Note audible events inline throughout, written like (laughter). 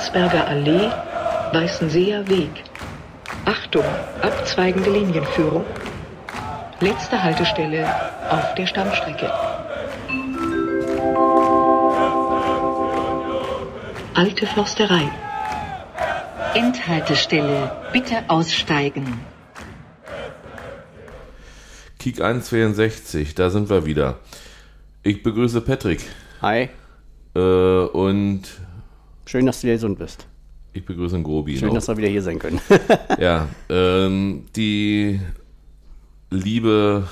Landsberger Allee, Weißenseer Weg. Achtung, abzweigende Linienführung. Letzte Haltestelle auf der Stammstrecke. Alte Forsterei. Endhaltestelle. Bitte aussteigen. Kick 162, da sind wir wieder. Ich begrüße Patrick. Hi. Äh, und Schön, dass du wieder gesund bist. ich begrüße den Grobi. Schön, noch. dass wir wieder hier sein können. (laughs) Ja, ähm, die liebe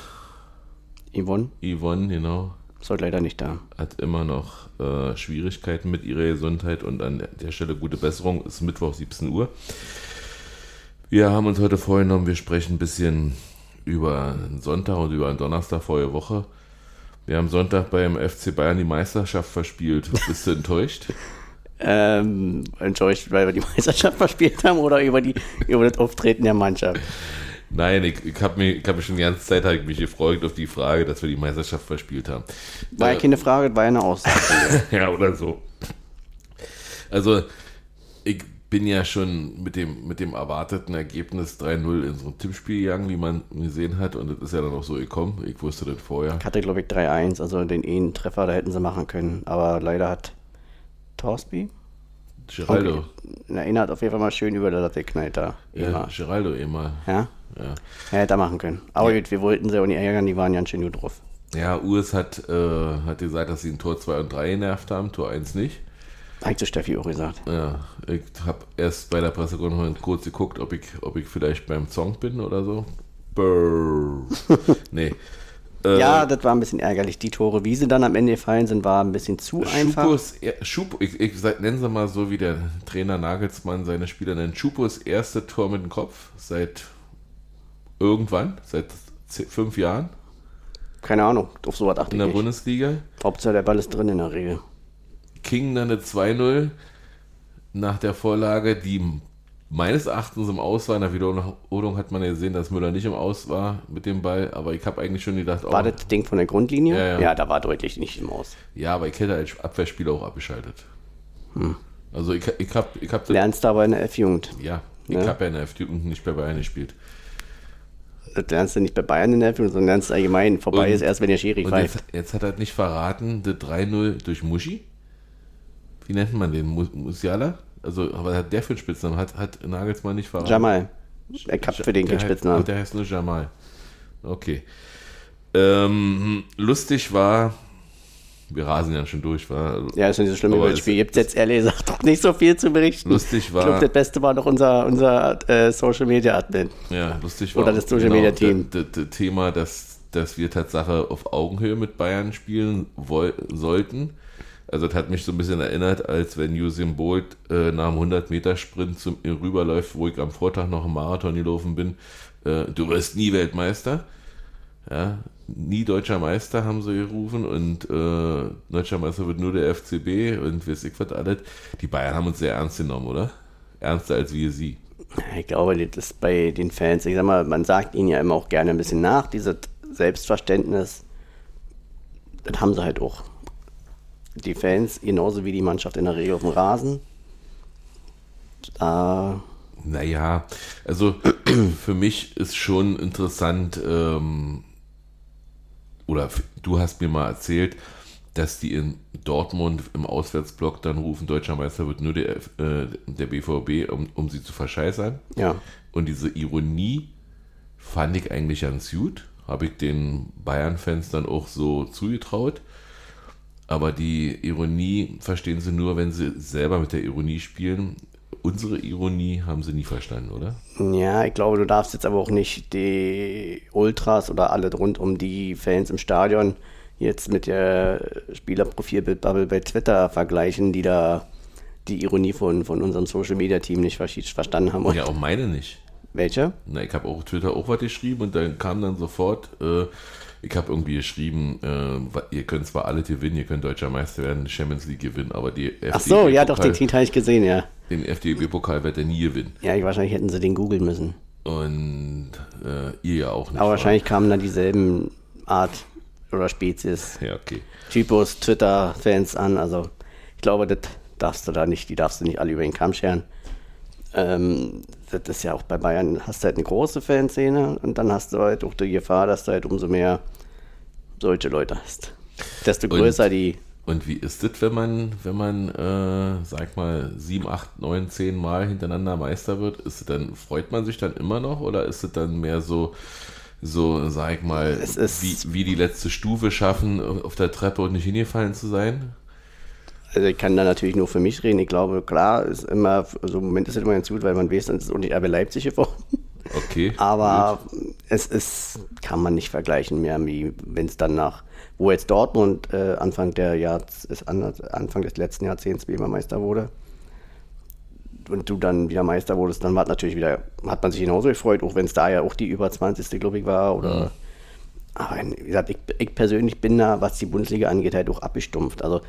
Yvonne Yvonne, genau, ist heute leider nicht da. hat immer noch äh, Schwierigkeiten mit ihrer Gesundheit und an der Stelle gute Besserung. Es ist Mittwoch 17 Uhr. Wir haben uns heute vorgenommen, wir sprechen ein bisschen über einen Sonntag und über einen Donnerstag vor der Woche. Wir haben Sonntag beim FC Bayern die Meisterschaft verspielt. Bist du (laughs) enttäuscht? Ähm, enttäuscht, weil wir die (laughs) Meisterschaft verspielt haben oder über, die, über das Auftreten der Mannschaft. Nein, ich, ich habe mich, ich hab mich schon die ganze Zeit ich mich gefreut auf die Frage, dass wir die Meisterschaft verspielt haben. War ja keine Frage, war ja eine Aussage. (laughs) ja, oder so. Also, ich bin ja schon mit dem, mit dem erwarteten Ergebnis 3-0 in so ein Tippspiel gegangen, wie man gesehen hat. Und das ist ja dann auch so gekommen. Ich wusste das vorher. Ich hatte, glaube ich, 3-1, also den einen Treffer, da hätten sie machen können. Aber leider hat Torsby, Geraldo. einer hat auf jeden Fall mal schön über der Latte geknallt da. Ja, Ja. Geraldo immer. ja? Ja, Er hätte er machen können. Aber gut, wir wollten sie auch nicht ärgern, die waren ja schön gut drauf. ja Urs hat, äh, hat gesagt, dass sie ein Tor 2 und 3 genervt haben, Tor 1 nicht. Ich zu Steffi auch gesagt. Ja, ich habe erst bei der Pressekonferenz kurz geguckt, ob ich, ob ich vielleicht beim Song bin oder so. Brrr. (laughs) nee. Äh, Ja, das war ein bisschen ärgerlich. Die Tore, wie sie dann am Ende gefallen sind, war ein bisschen zu einfach. Schupos, Schupo, ich, ich nennen Sie mal so, wie der Trainer Nagelsmann seine Spieler nennt. Schupos erste Tor mit dem Kopf seit irgendwann, seit fünf Jahren Keine Ahnung, auf sowas achte in ich der nicht. Bundesliga. Hauptsache der Ball ist drin in der Regel. King dann eine 2-0 nach der Vorlage, die meines Erachtens im Aus war. In der Wiederholung hat man ja gesehen, dass Müller nicht im Aus war mit dem Ball, aber ich habe eigentlich schon gedacht, oh, War das Ding von der Grundlinie? Ja, ja. da war deutlich nicht im Aus. ja, aber ich hätte als Abwehrspieler auch abgeschaltet. Also ich, ich habe ich hab Lernst du aber in der F-Jugend. Ja, ich Ja. habe ja in der F-Jugend nicht bei Bayern gespielt. Das lernst du nicht bei Bayern in der F-Jugend, sondern lernst allgemein. Vorbei Und- ist erst, wenn der Schiri pfeift. jetzt, jetzt hat er nicht verraten, das 3-0 durch Muschi. Wie nennt man den? Mu- Musiala? Also, was hat der für einen Spitznamen? Hat, hat Nagelsmann nicht verraten? Jamal. Ich hab für den keinen Spitznamen. Der heißt nur Jamal. Okay. Ähm, lustig war, wir rasen ja schon durch, war. Ja, ist nicht so schlimm über das Spiel. Gibt jetzt ehrlich gesagt doch nicht so viel zu berichten. Lustig Ich war- glaube, das Beste war doch unser, unser äh, Social Media Admin. Ja, lustig war. Oder das Social Media Team. Das, das, das Thema, dass, dass wir Tatsache auf Augenhöhe mit Bayern spielen sollten. Also, das hat mich so ein bisschen erinnert, als wenn Usain Bolt äh, nach einem 100-Meter-Sprint zum mir rüberläuft, wo ich am Vortag noch im Marathon gelaufen bin. Äh, du wirst nie Weltmeister. Ja, nie deutscher Meister haben sie gerufen und äh, deutscher Meister wird nur der FCB und weiß ich was alles. Die Bayern haben uns sehr ernst genommen, oder? Ernster als wir sie. Ich glaube, das ist bei den Fans, ich sag mal, man sagt ihnen ja immer auch gerne ein bisschen nach, dieses Selbstverständnis, das haben sie halt auch. Die Fans, genauso wie die Mannschaft in der Regel auf dem Rasen. Da, Naja, also (clears throat) für mich ist schon interessant, ähm, oder du hast mir mal erzählt, dass die in Dortmund im Auswärtsblock dann rufen, deutscher Meister wird nur der, äh, der BVB, um, um sie zu verscheißern. ja, Und diese Ironie fand ich eigentlich ganz gut. Habe ich den Bayern-Fans dann auch so zugetraut. Aber die Ironie verstehen sie nur, wenn sie selber mit der Ironie spielen. Unsere Ironie haben sie nie verstanden, oder? ja, ich glaube, du darfst jetzt aber auch nicht die Ultras oder alle rund um die Fans im Stadion jetzt mit der Spielerprofilbildbubble bei Twitter vergleichen, die da die Ironie von, von unserem Social Media Team nicht ver- verstanden haben. Und Ja, auch meine nicht. Welche? Na, ich habe auch Twitter auch was geschrieben und dann kam dann sofort, äh, ich habe irgendwie geschrieben, äh, ihr könnt zwar alle gewinnen, ihr könnt deutscher Meister werden, die Champions League gewinnen, aber die Ach so, ja, doch, den Tweet habe ich gesehen, ja. den FDP-Pokal wird er nie gewinnen. Ja, ich, wahrscheinlich hätten sie den googeln müssen. Und äh, ihr ja auch nicht. Aber wa? wahrscheinlich kamen dann dieselben Art oder Spezies, Ja, okay. Typos, Twitter-Fans an. Also ich glaube, das darfst du da nicht, die darfst du nicht alle über den Kamm scheren. Ähm, das ist ja auch bei Bayern, hast du halt eine große Fanszene und dann hast du halt auch die Gefahr, dass du halt umso mehr solche Leute hast. Desto größer Und- die. Und wie ist das, wenn man, wenn man, äh, sag mal, sieben, acht, neun, zehn Mal hintereinander Meister wird? Ist es dann, freut man sich dann immer noch oder ist es dann mehr so, so, sag mal, wie, wie die letzte Stufe schaffen, auf der Treppe und nicht hingefallen zu sein? Also ich kann da natürlich nur für mich reden. Ich glaube, klar, ist immer, also im Moment ist es immer ganz gut, weil man weiß, dann ist es auch nicht RB Leipzig geworden. Okay. (laughs) Aber es ist, kann man nicht vergleichen mehr, wie wenn es dann nach, wo jetzt Dortmund äh, Anfang der Jahr, ist Anfang des letzten Jahrzehnts wie immer Meister wurde. Und du dann wieder Meister wurdest, dann war natürlich wieder, hat man sich genauso gefreut, auch wenn es da ja auch die über 20. glaube ich war. Oder, Aber wie gesagt, ich, ich persönlich bin da, was die Bundesliga angeht, halt auch abgestumpft. Also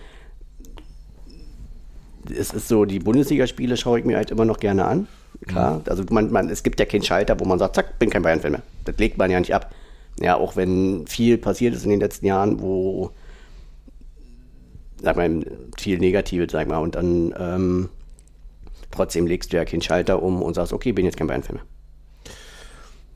es ist so, die Bundesligaspiele schaue ich mir halt immer noch gerne an. Klar, also man, man, es gibt ja keinen Schalter, wo man sagt, zack, bin kein Bayern-Fan mehr. Das legt man ja nicht ab. Ja, auch wenn viel passiert ist in den letzten Jahren, wo, sag mal, viel Negatives, sag mal, und dann ähm, trotzdem legst du ja keinen Schalter um und sagst, okay, bin jetzt kein Bayern-Fan mehr.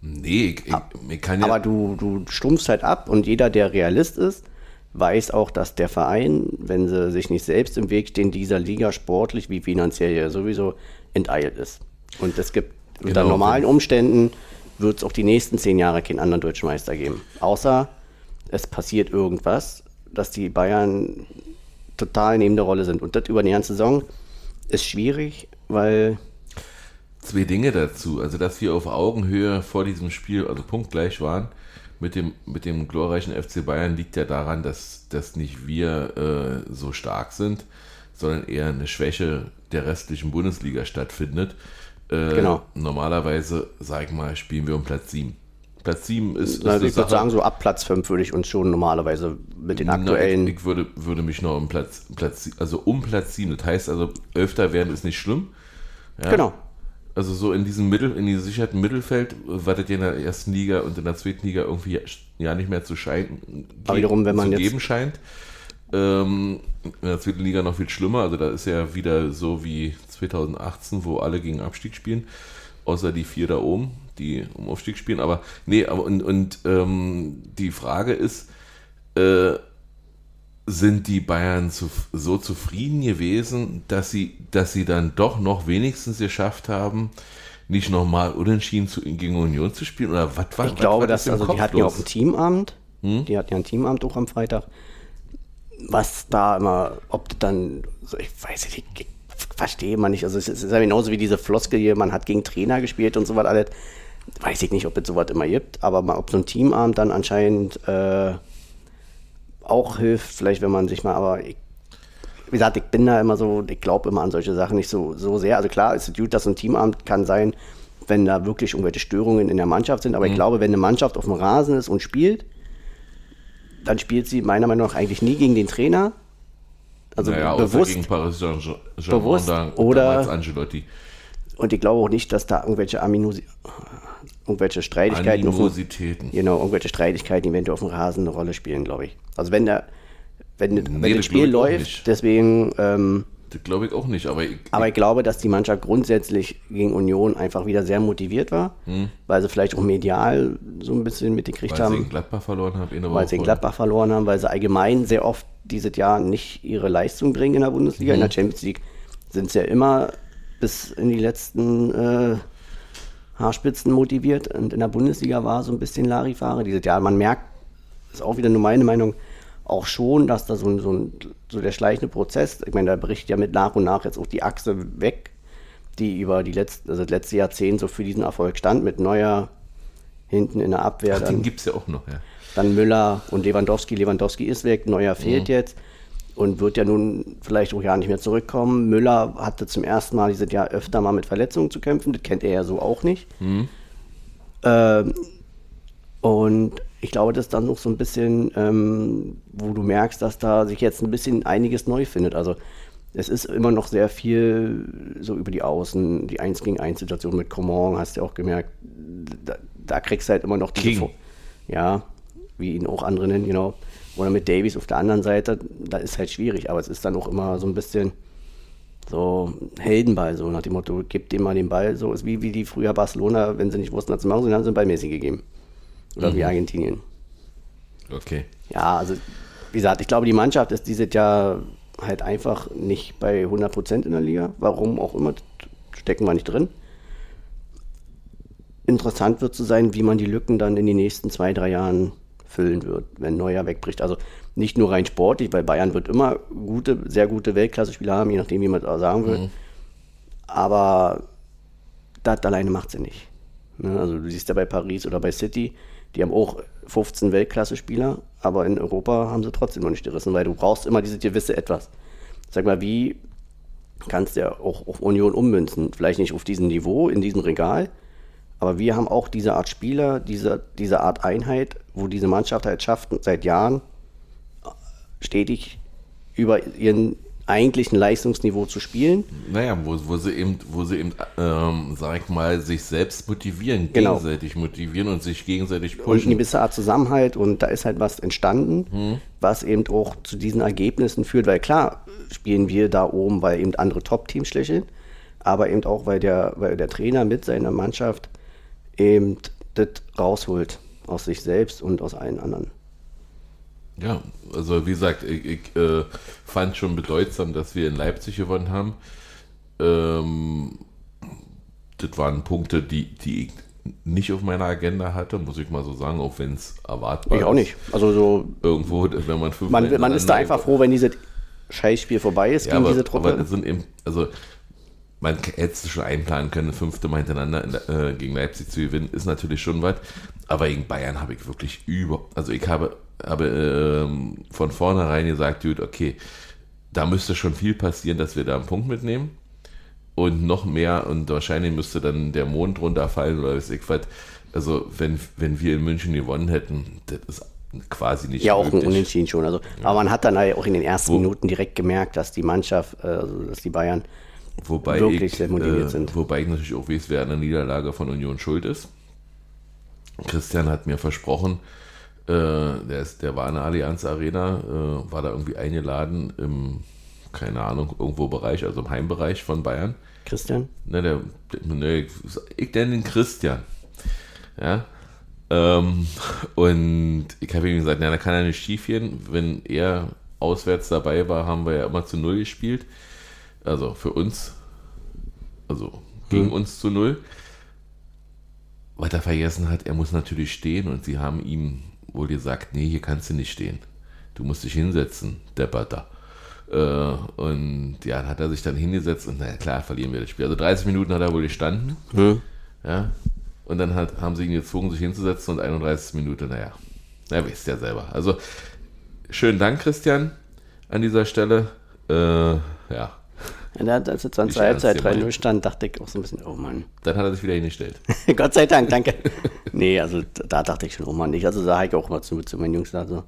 Nee, ich, ich, ich kann ja. Aber du, du stumpfst halt ab und jeder, der Realist ist, weiß auch, dass der Verein, wenn sie sich nicht selbst im Weg stehen, dieser Liga sportlich wie finanziell ja sowieso enteilt ist. Und es gibt unter Genau. normalen Umständen wird es auch die nächsten zehn Jahre keinen anderen deutschen Meister geben. Außer es passiert irgendwas, dass die Bayern total neben der Rolle sind. Und das über eine ganze Saison ist schwierig, weil Zwei Dinge dazu. Also, dass wir auf Augenhöhe vor diesem Spiel, also punktgleich waren, mit dem, mit dem glorreichen FC Bayern, liegt ja daran, dass, dass nicht wir äh, so stark sind, sondern eher eine Schwäche der restlichen Bundesliga stattfindet. Äh, Genau. Normalerweise, sag ich mal, spielen wir um Platz 7. Platz 7 ist, ist also eine ich würde sagen, so ab Platz 5 würde ich uns schon normalerweise mit den Na, aktuellen. Ich, ich würde, würde mich noch um Platz, Platz, also um Platz 7. Das heißt also, Elfter werden ist nicht schlimm. Ja? Genau. Also so in diesem Mittel, in diesem gesicherten Mittelfeld, das ja in der ersten Liga und in der zweiten Liga irgendwie ja nicht mehr zu scheinen, Aber wiederum, wenn man zu geben scheint. Ähm, in der zweiten Liga noch viel schlimmer. Also da ist ja wieder so wie 2018, wo alle gegen Abstieg spielen, außer die vier da oben, die um Aufstieg spielen. Aber nee, aber und, und ähm, die Frage ist, äh, sind die Bayern zu, so zufrieden gewesen, dass sie, dass sie dann doch noch wenigstens geschafft haben, nicht nochmal unentschieden zu, gegen Union zu spielen? Oder was war Ich glaube, was dass, ist im also die hatten ja auch ein Teamabend. Hm? Die hatten ja ein Teamabend auch am Freitag. Was da immer, ob das dann, so, ich weiß nicht, ich, ich verstehe man nicht. Also es ist ja genauso wie diese Floskel hier, man hat gegen Trainer gespielt und so was alles. Weiß ich nicht, ob es sowas immer gibt, aber mal, ob so ein Teamabend dann anscheinend äh, auch hilft, vielleicht wenn man sich mal, aber ich, wie gesagt, ich bin da immer so, ich glaube immer an solche Sachen nicht so, so sehr. Also klar, ist es gut, dass ein Teamamt kann sein, wenn da wirklich irgendwelche Störungen in der Mannschaft sind. Aber Mhm. ich glaube, wenn eine Mannschaft auf dem Rasen ist und spielt, dann spielt sie meiner Meinung nach eigentlich nie gegen den Trainer. Also naja, bewusst. gegen Paris Saint-Germain Bewusst da- oder- Angelotti. Und ich glaube auch nicht, dass da irgendwelche Aminosi irgendwelche Streitigkeiten auf Animositäten. genau, irgendwelche Streitigkeiten eventuell auf dem Rasen eine Rolle spielen, glaube ich. Also wenn der wenn, wenn Nee, das das Spiel läuft, deswegen ähm, Das glaube ich auch nicht, aber ich, Aber ich glaube, dass die Mannschaft grundsätzlich gegen Union einfach wieder sehr motiviert war, weil sie vielleicht auch medial so ein bisschen mitgekriegt Hm. weil sie haben, Gladbach verloren haben, in weil sie in. Gladbach verloren haben, weil sie allgemein sehr oft dieses Jahr nicht ihre Leistung bringen in der Bundesliga. In Mhm. der Champions League sind sie ja immer bis in die letzten äh, Haarspitzen motiviert und in der Bundesliga war so ein bisschen Larifare dieses Jahr. Man merkt, ist auch wieder nur meine Meinung, auch schon, dass da so, ein, so, ein, so der schleichende Prozess, ich meine, da bricht ja mit nach und nach jetzt auch die Achse weg, die über die letzten, also das letzte Jahrzehnt so für diesen Erfolg stand, mit Neuer hinten in der Abwehr. Ach, dann, den gibt es ja auch noch, ja. dann Müller und Lewandowski. Lewandowski ist weg, Neuer fehlt jetzt und wird ja nun vielleicht auch ja nicht mehr zurückkommen. Müller hatte zum ersten Mal dieses Jahr öfter mal mit Verletzungen zu kämpfen, das kennt er ja so auch nicht. Ähm, und ich glaube, das ist dann noch so ein bisschen, ähm, wo du merkst, dass da sich jetzt ein bisschen einiges neu findet. Also es ist immer noch sehr viel so über die Außen, die 1 gegen 1 Situation mit Coman, hast du ja auch gemerkt, da, da kriegst du halt immer noch. Fo- Ja, wie ihn auch andere nennen, genau. Oder mit Davies auf der anderen Seite, da ist halt schwierig, aber es ist dann auch immer so ein bisschen, so Heldenball, so nach dem Motto, gib dem mal den Ball, so ist wie, wie die früher Barcelona, wenn sie nicht wussten, was zu machen, dann haben sie den Ball Messi gegeben. Oder Mhm. wie Argentinien. Okay. Ja, also wie gesagt, ich glaube, die Mannschaft ist dieses Jahr halt einfach nicht bei 100% in der Liga. Warum auch immer, stecken wir nicht drin. Interessant wird zu sein, wie man die Lücken dann in den nächsten zwei, drei Jahren füllen wird, wenn Neuer wegbricht. Also nicht nur rein sportlich, weil Bayern wird immer gute, sehr gute Weltklasse-Spieler haben, je nachdem, wie man es auch sagen will. Aber das alleine macht sie nicht. Ne? Also du siehst ja bei Paris oder bei City, die haben auch 15 Weltklasse-Spieler, aber in Europa haben sie trotzdem noch nicht gerissen, weil du brauchst immer diese gewisse Etwas. Sag mal, wie kannst du ja auch auf Union ummünzen? Vielleicht nicht auf diesem Niveau, in diesem Regal, aber wir haben auch diese Art Spieler, diese, diese Art Einheit, wo diese Mannschaft halt schafft, seit Jahren stetig über ihren eigentlichen Leistungsniveau zu spielen. Naja, wo, wo sie eben, wo sie eben, ähm, sag ich mal, sich selbst motivieren, Genau. gegenseitig motivieren und sich gegenseitig und eine pushen. gewisse Art Zusammenhalt und da ist halt was entstanden, was eben auch zu diesen Ergebnissen führt, weil klar spielen wir da oben, weil eben andere Top-Teams schwächeln, aber eben auch, weil der, weil der Trainer mit seiner Mannschaft eben das rausholt aus sich selbst und aus allen anderen. Ja, also wie gesagt, ich, ich äh, fand schon bedeutsam, dass wir in Leipzig gewonnen haben. Ähm, das waren Punkte, die, die ich nicht auf meiner Agenda hatte, muss ich mal so sagen, auch wenn es erwartbar Ich auch ist. nicht. Also so, Irgendwo, wenn man fünf man, man ist da einfach froh, wenn dieses Scheißspiel vorbei ist Ja, gegen aber, diese Truppe. aber das sind eben, also man hätte es schon einplanen können, fünfte Mal hintereinander in, der- äh, gegen Leipzig zu gewinnen, ist natürlich schon was. Aber gegen Bayern habe ich wirklich über, also ich habe, habe ähm, von vornherein gesagt, gut, okay, da müsste schon viel passieren, dass wir da einen Punkt mitnehmen. Und noch mehr, und wahrscheinlich müsste dann der Mond runterfallen oder weiß ich was. Also, wenn, wenn wir in München gewonnen hätten, das ist quasi nicht Ja, auch ein. Unentschieden schon. Also, Aber man hat dann halt auch in den ersten Wo- Minuten direkt gemerkt, dass die Mannschaft, äh, also dass die Bayern Wobei wirklich ich, sehr motiviert äh, sind. Wobei ich natürlich auch weiß, wer an der Niederlage von Union schuld ist. Christian hat mir versprochen, äh, der, ist, der war in der Allianz Arena, äh, war da irgendwie eingeladen im, keine Ahnung, irgendwo Bereich, also im Heimbereich von Bayern. Christian. Ne, der, ne, ich nenne den Christian. Ja. Ähm, und ich habe ihm gesagt, na, da kann er nicht schief gehen. Wenn er auswärts dabei war, haben wir ja immer zu Null gespielt. Also für uns. Also gegen uns zu Null. Was er vergessen hat, er muss natürlich stehen und sie haben ihm wohl gesagt, nee, hier kannst du nicht stehen. Du musst dich hinsetzen, Depperter. Äh, und ja, dann hat er sich dann hingesetzt und naja, klar, verlieren wir das Spiel. Also 30 Minuten hat er wohl gestanden. Ja. Und dann hat, haben sie ihn gezwungen, sich hinzusetzen und 31 Minuten, naja, na, wisst ja selber. Also, schönen Dank, Christian, an dieser Stelle. Äh, ja, Ja, da- als Ich zur Halbzeit ernst gemeint. 3-0 stand, dachte ich auch so ein bisschen, oh Mann. dann hat er sich wieder hingestellt. (laughs) Gott sei Dank, danke. nee, also da dachte ich schon, oh Mann, nicht. Also habe ich auch mal zu, zu meinen Jungs gesagt, so.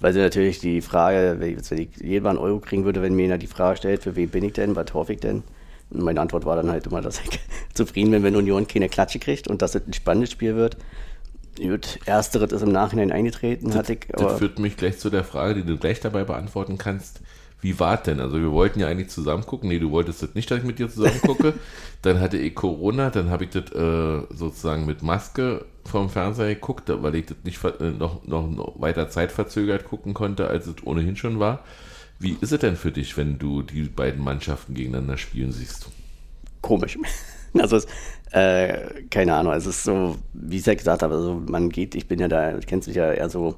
Weil sie natürlich die Frage, wenn ich, wenn ich jeder einen Euro kriegen würde, wenn mir einer die Frage stellt, für wen bin ich denn, was hoffe ich denn? Und meine Antwort war dann halt immer, dass ich (laughs) zufrieden bin, wenn Union keine Klatsche kriegt und dass es ein spannendes Spiel wird. Gut, ersteres ist im Nachhinein eingetreten, hatte ich, Das führt mich gleich zu der Frage, die du gleich dabei beantworten kannst. Wie war denn? Also wir wollten ja eigentlich zusammen gucken. Nee, du wolltest das nicht, dass ich mit dir zusammen gucke. (laughs) dann hatte ich Corona, dann habe ich das äh, sozusagen mit Maske vom Fernseher geguckt, weil ich das nicht äh, noch, noch, noch weiter zeitverzögert gucken konnte, als es ohnehin schon war. Wie ist es denn für dich, wenn du die beiden Mannschaften gegeneinander spielen siehst? komisch. (laughs) Also es, äh, keine Ahnung, es ist so, wie ich ja gesagt habe, also man geht, ich bin ja da, du kennst dich ja eher so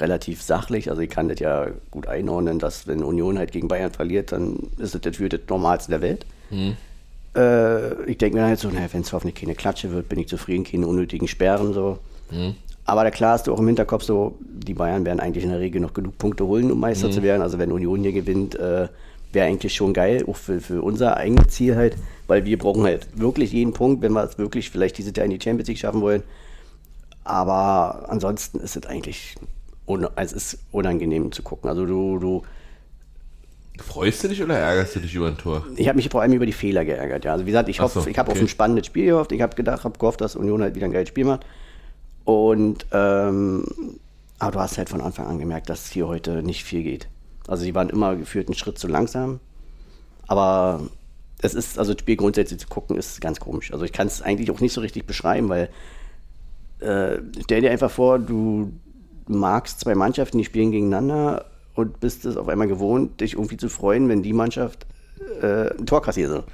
relativ sachlich, also ich kann das ja gut einordnen, dass wenn Union halt gegen Bayern verliert, dann ist das natürlich das Normalste der Welt. Äh, ich denke mir halt so, naja, wenn es hoffentlich keine Klatsche wird, bin ich zufrieden, keine unnötigen Sperren so. Aber da klar hast du auch im Hinterkopf so, die Bayern werden eigentlich in der Regel noch genug Punkte holen, um Meister zu werden. Also wenn Union hier gewinnt, äh, wäre eigentlich schon geil, auch für, für unser eigenes Ziel halt, weil wir brauchen halt wirklich jeden Punkt, wenn wir es wirklich vielleicht dieses Jahr in die Champions League schaffen wollen. Aber ansonsten ist es eigentlich un es ist unangenehm zu gucken. Also du, du, Freust du dich oder ärgerst du dich über ein Tor? ich habe mich vor allem über die Fehler geärgert. Ja. Also wie gesagt, ich hoffe, so, ich habe okay. auf ein spannendes Spiel gehofft. Ich habe gedacht, habe gehofft, dass Union halt wieder ein geiles Spiel macht. Und ähm, aber du hast halt von Anfang an gemerkt, dass hier heute nicht viel geht. Also sie waren immer geführt einen Schritt zu langsam. Aber es ist, also das Spiel grundsätzlich zu gucken, ist ganz komisch. Also ich kann es eigentlich auch nicht so richtig beschreiben, weil äh, stell dir einfach vor, du magst zwei Mannschaften, die spielen gegeneinander und bist es auf einmal gewohnt, dich irgendwie zu freuen, wenn die Mannschaft äh, ein Tor kassiert.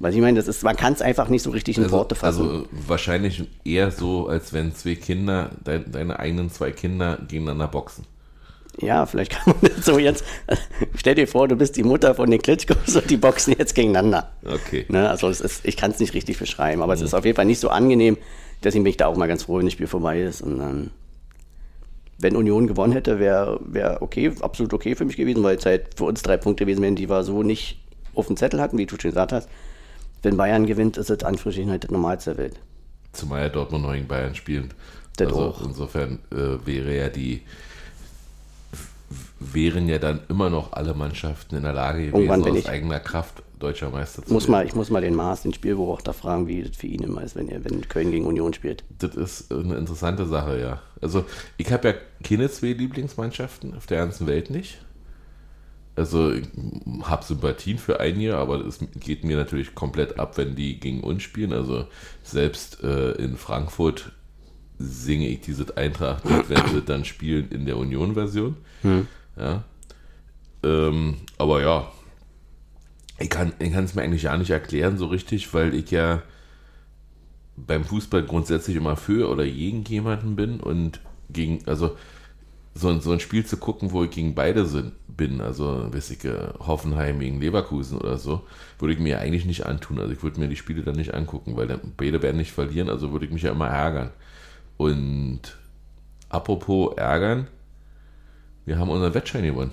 Weil ich meine, das ist, man kann es einfach nicht so richtig in Also, Worte fassen. also wahrscheinlich eher so, als wenn zwei Kinder, dein, deine eigenen zwei Kinder gegeneinander boxen. ja, vielleicht kann man (laughs) das so jetzt. Stell dir vor, du bist die Mutter von den Klitschkos und die boxen jetzt gegeneinander. Okay. Ne, also ist, ich kann es nicht richtig beschreiben, aber es ist auf jeden Fall nicht so angenehm. Deswegen bin ich da auch mal ganz froh, wenn das Spiel vorbei ist. Und dann, wenn Union gewonnen hätte, wäre wär okay, absolut okay für mich gewesen, weil es halt für uns drei Punkte gewesen wären, die wir so nicht auf dem Zettel hatten, wie du schon gesagt hast. Wenn Bayern gewinnt, ist es Anführungsstrichen halt das Normalste der Welt. Zumal ja Dortmund noch gegen Bayern spielen. Das also auch. insofern äh, wäre ja die wären ja dann immer noch alle Mannschaften in der Lage gewesen, aus ich. eigener Kraft deutscher Meister zu Muss werden. mal, ich muss mal den Maß, den Spielbuch da fragen, wie das für ihn immer ist, wenn, er, wenn Köln gegen Union spielt. Das ist eine interessante Sache, ja. Also ich habe ja keine zwei Lieblingsmannschaften auf der ganzen Welt nicht. Also ich habe Sympathien für einige, aber es geht mir natürlich komplett ab, wenn die gegen uns spielen. Also selbst äh, in Frankfurt singe ich dieses Eintracht, wenn sie dann spielen in der Union-Version. Ja. Ähm, aber ja, ich kann es mir eigentlich ja nicht erklären so richtig, weil ich ja beim Fußball grundsätzlich immer für oder gegen jemanden bin und gegen, also so, ein- so ein Spiel zu gucken, wo ich gegen beide sind, bin, also weiß ich, äh, Hoffenheim gegen Leverkusen oder so, würde ich mir eigentlich nicht antun. Also ich würde mir die Spiele dann nicht angucken, weil dann beide werden nicht verlieren, also würde ich mich ja immer ärgern. Und apropos ärgern, wir haben unseren Wettschein gewonnen.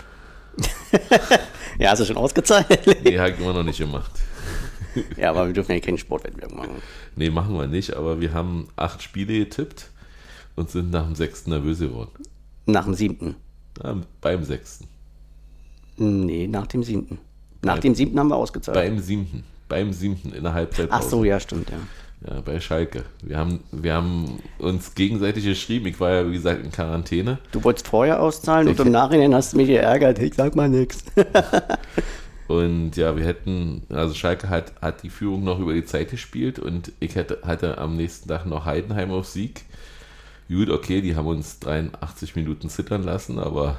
(laughs) Ja, hast du schon ausgezahlt? Nee, habe ich immer noch nicht gemacht. (laughs) ja, aber wir dürfen ja keine Sportwettbewerb machen. Nee, machen wir nicht, aber wir haben acht Spiele getippt und sind nach dem sechsten nervös geworden. Nach dem siebten. Ja, beim sechsten. Nee, nach dem siebten. Nach Beim- dem siebten haben wir ausgezahlt. Beim siebten. Beim siebten in der Halbzeit. Ach so, ja, stimmt, ja. Ja, bei Schalke. Wir haben, wir haben uns gegenseitig geschrieben. Ich war ja, wie gesagt, in Quarantäne. Du wolltest vorher auszahlen und Ich- im Nachhinein hast du mich geärgert. Ich sag mal nichts. (laughs) Und ja, wir hätten, also Schalke hat, hat die Führung noch über die Zeit gespielt und ich hätte, hatte am nächsten Tag noch Heidenheim auf Sieg. Gut, okay, die haben uns 83 Minuten zittern lassen, aber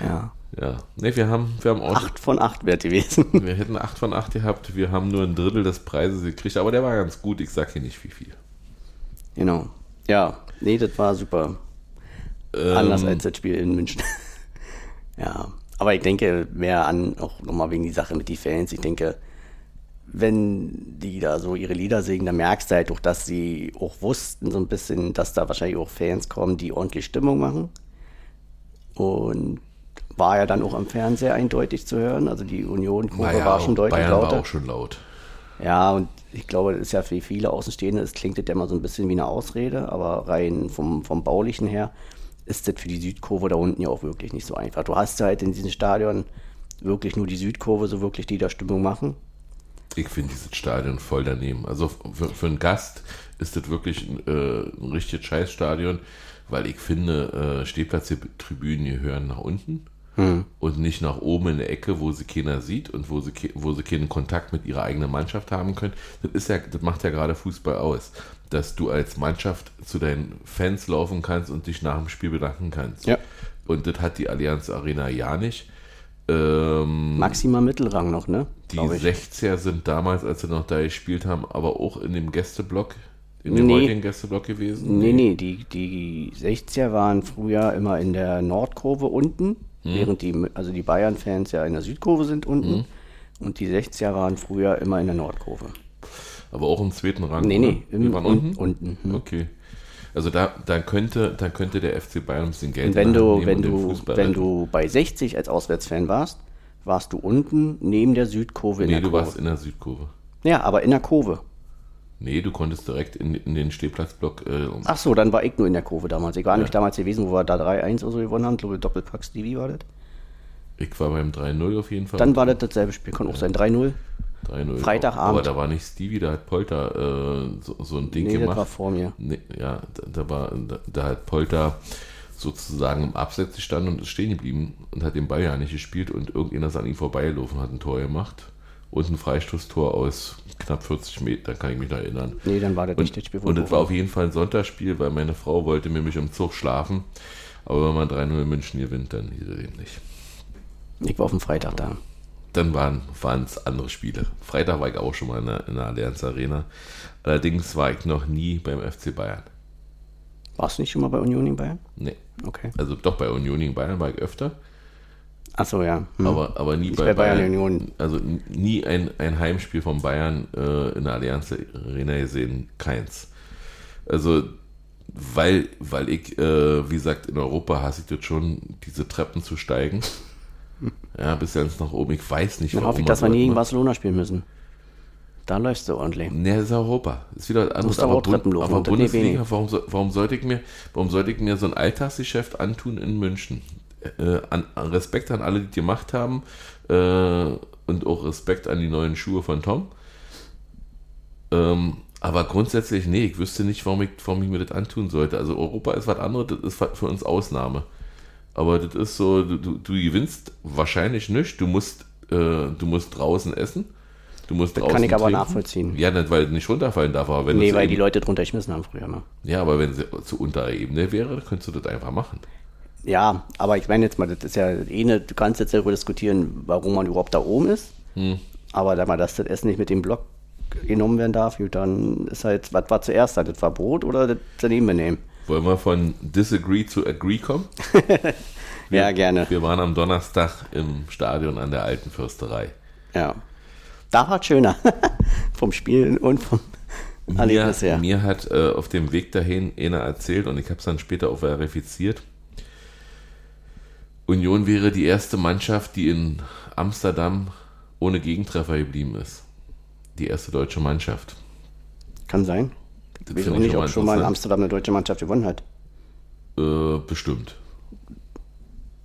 Ja. Ja. Ne, wir haben, wir haben auch, Acht von acht wäre gewesen. (laughs) wir hätten 8 von 8 gehabt, wir haben nur ein Drittel des Preises gekriegt, aber der war ganz gut, ich sag hier nicht wie viel. genau. Ja, nee, das war super. Ähm, Anders als das Spiel in München. (laughs) ja, aber ich denke, mehr an, auch nochmal wegen die Sache mit den Fans, ich denke, wenn die da so ihre Lieder singen, dann merkst du halt auch, dass sie auch wussten so ein bisschen, dass da wahrscheinlich auch Fans kommen, die ordentlich Stimmung machen. Und war ja dann auch am Fernseher eindeutig zu hören. Also die Union-Kurve naja, war schon deutlich Bayern lauter. war auch schon laut. Ja, und ich glaube, das ist ja für viele Außenstehende, es klingt das ja immer so ein bisschen wie eine Ausrede, aber rein vom, vom Baulichen her ist das für die Südkurve da unten ja auch wirklich nicht so einfach. Du hast halt in diesem Stadion wirklich nur die Südkurve, so wirklich die da Stimmung machen. Ich finde dieses Stadion voll daneben. Also für, für einen Gast ist das wirklich ein, äh, ein richtiges Scheißstadion, weil ich finde, äh, Stehplatztribünen gehören nach unten und nicht nach oben in der Ecke, wo sie keiner sieht und wo sie, wo sie keinen Kontakt mit ihrer eigenen Mannschaft haben können. Das, ist ja, das macht ja gerade Fußball aus, dass du als Mannschaft zu deinen Fans laufen kannst und dich nach dem Spiel bedanken kannst. Ja. Und das hat die Allianz Arena ja nicht. Ähm, Maximal Mittelrang noch, ne? die Glaub ich. 60er sind damals, als sie noch da gespielt haben, aber auch in dem Gästeblock, in dem Nee. heutigen Gästeblock gewesen. Nee, nee, die, die 60er waren früher immer in der Nordkurve unten, Hm. während die, also die Bayern-Fans ja in der Südkurve sind unten. Hm. Und die 60er waren früher immer in der Nordkurve. Aber auch im zweiten Rang. Nee, nee, im- Die waren un- unten. unten, hm. Okay. Also da, da könnte, da könnte der FC Bayern ein bisschen Geld Und wenn du, wenn du, wenn du bei 60 als Auswärtsfan warst, warst du unten neben der Südkurve in Nee, der du Kurve. warst in der Südkurve. ja, aber in der Kurve. Nee, du konntest direkt in, in den Stehplatzblock. Äh, Ach so, dann war ich nur in der Kurve damals. Ich war nämlich damals gewesen, wo wir da 3-1 oder so gewonnen haben. Ich glaube, Doppelpack Stevie war das. ich war beim 3-0 auf jeden Fall. Dann war das dasselbe Spiel. Kann auch sein 3-0. 3-0. Freitagabend. Aber da war nicht Stevie, da hat Polter äh, so, so ein Ding Nee, das gemacht. war vor mir. Nee, ja, da, da war, da, da hat Polter sozusagen im Abseits gestanden und ist stehen geblieben und hat den Ball ja nicht gespielt und irgendjemand ist an ihm vorbeigelaufen und hat ein Tor gemacht. Und ein Freistoßtor aus knapp 40 Metern, kann ich mich noch erinnern. Nee, dann war das Und, nicht das Spiel und es war auf jeden Fall ein Sonntagsspiel, weil meine Frau wollte mir mich im Zug schlafen. Aber wenn man 3-0 in München gewinnt, dann hieß es eben nicht. Ich war auf dem Freitag da. Dann waren es andere Spiele. Freitag war ich auch schon mal in der, in der Allianz Arena. Allerdings war ich noch nie beim FC Bayern. Warst du nicht schon mal bei Union in Bayern? Nee. Okay. Also doch bei Union in Bayern war ich öfter, Achso, ja. Hm. aber, aber nie bei, bei Bayern. Union. Also nie ein, ein Heimspiel von Bayern äh, in der Allianz Arena gesehen. Keins. Also weil, weil ich, äh, wie gesagt, in Europa hasse ich das schon, diese Treppen zu steigen. (laughs) Ja, bis ganz nach oben. Ich weiß nicht, Dann hoffe ich, dass wir nie gegen. Barcelona spielen müssen. Da läufst du ordentlich. Nee, das ist Europa. Das ist wieder. Musst aber auch Bund- Treppen laufen, aber Bundesliga, warum, warum, sollte ich mir, warum sollte ich mir so ein Alltagsgeschäft antun in München? Äh, an, an Respekt an alle, die gemacht haben äh, und auch Respekt an die neuen Schuhe von Tom. Ähm, aber grundsätzlich, nee, ich wüsste nicht, warum ich, warum ich mir das antun sollte. Also Europa ist was anderes, das ist für uns Ausnahme. Aber das ist so, du, du, gewinnst wahrscheinlich nicht. Du musst, äh, du musst draußen essen. Du musst Das draußen kann ich aber trinken. nachvollziehen. Ja, nicht, weil es nicht runterfallen darf, aber wenn Nee, es weil eben, die Leute drunter geschmissen haben früher mal. Ja, aber wenn sie zu unterer Ebene wäre, dann könntest du das einfach machen. Ja, aber ich meine jetzt mal, das ist ja eh eine, du kannst jetzt darüber diskutieren, warum man überhaupt da oben ist. Hm. Aber da mal, dass das Essen nicht mit dem Block genommen werden darf, dann ist halt, was war zuerst da? Das war Brot oder das daneben benehmen? Wollen wir von Disagree zu Agree kommen? (laughs) Ja, gerne. Wir waren am Donnerstag im Stadion an der Alten Fürsterei. Ja. Da war es schöner. (laughs) vom Spielen und vom Mir, Erlebnis her. mir hat äh, auf dem Weg dahin einer erzählt und ich habe es dann später auch verifiziert. Union wäre die erste Mannschaft, die in Amsterdam ohne Gegentreffer geblieben ist. Die erste deutsche Mannschaft. Kann sein. Das Ich weiß nicht, schon ob schon mal in. Amsterdam eine deutsche Mannschaft gewonnen hat. Äh, bestimmt.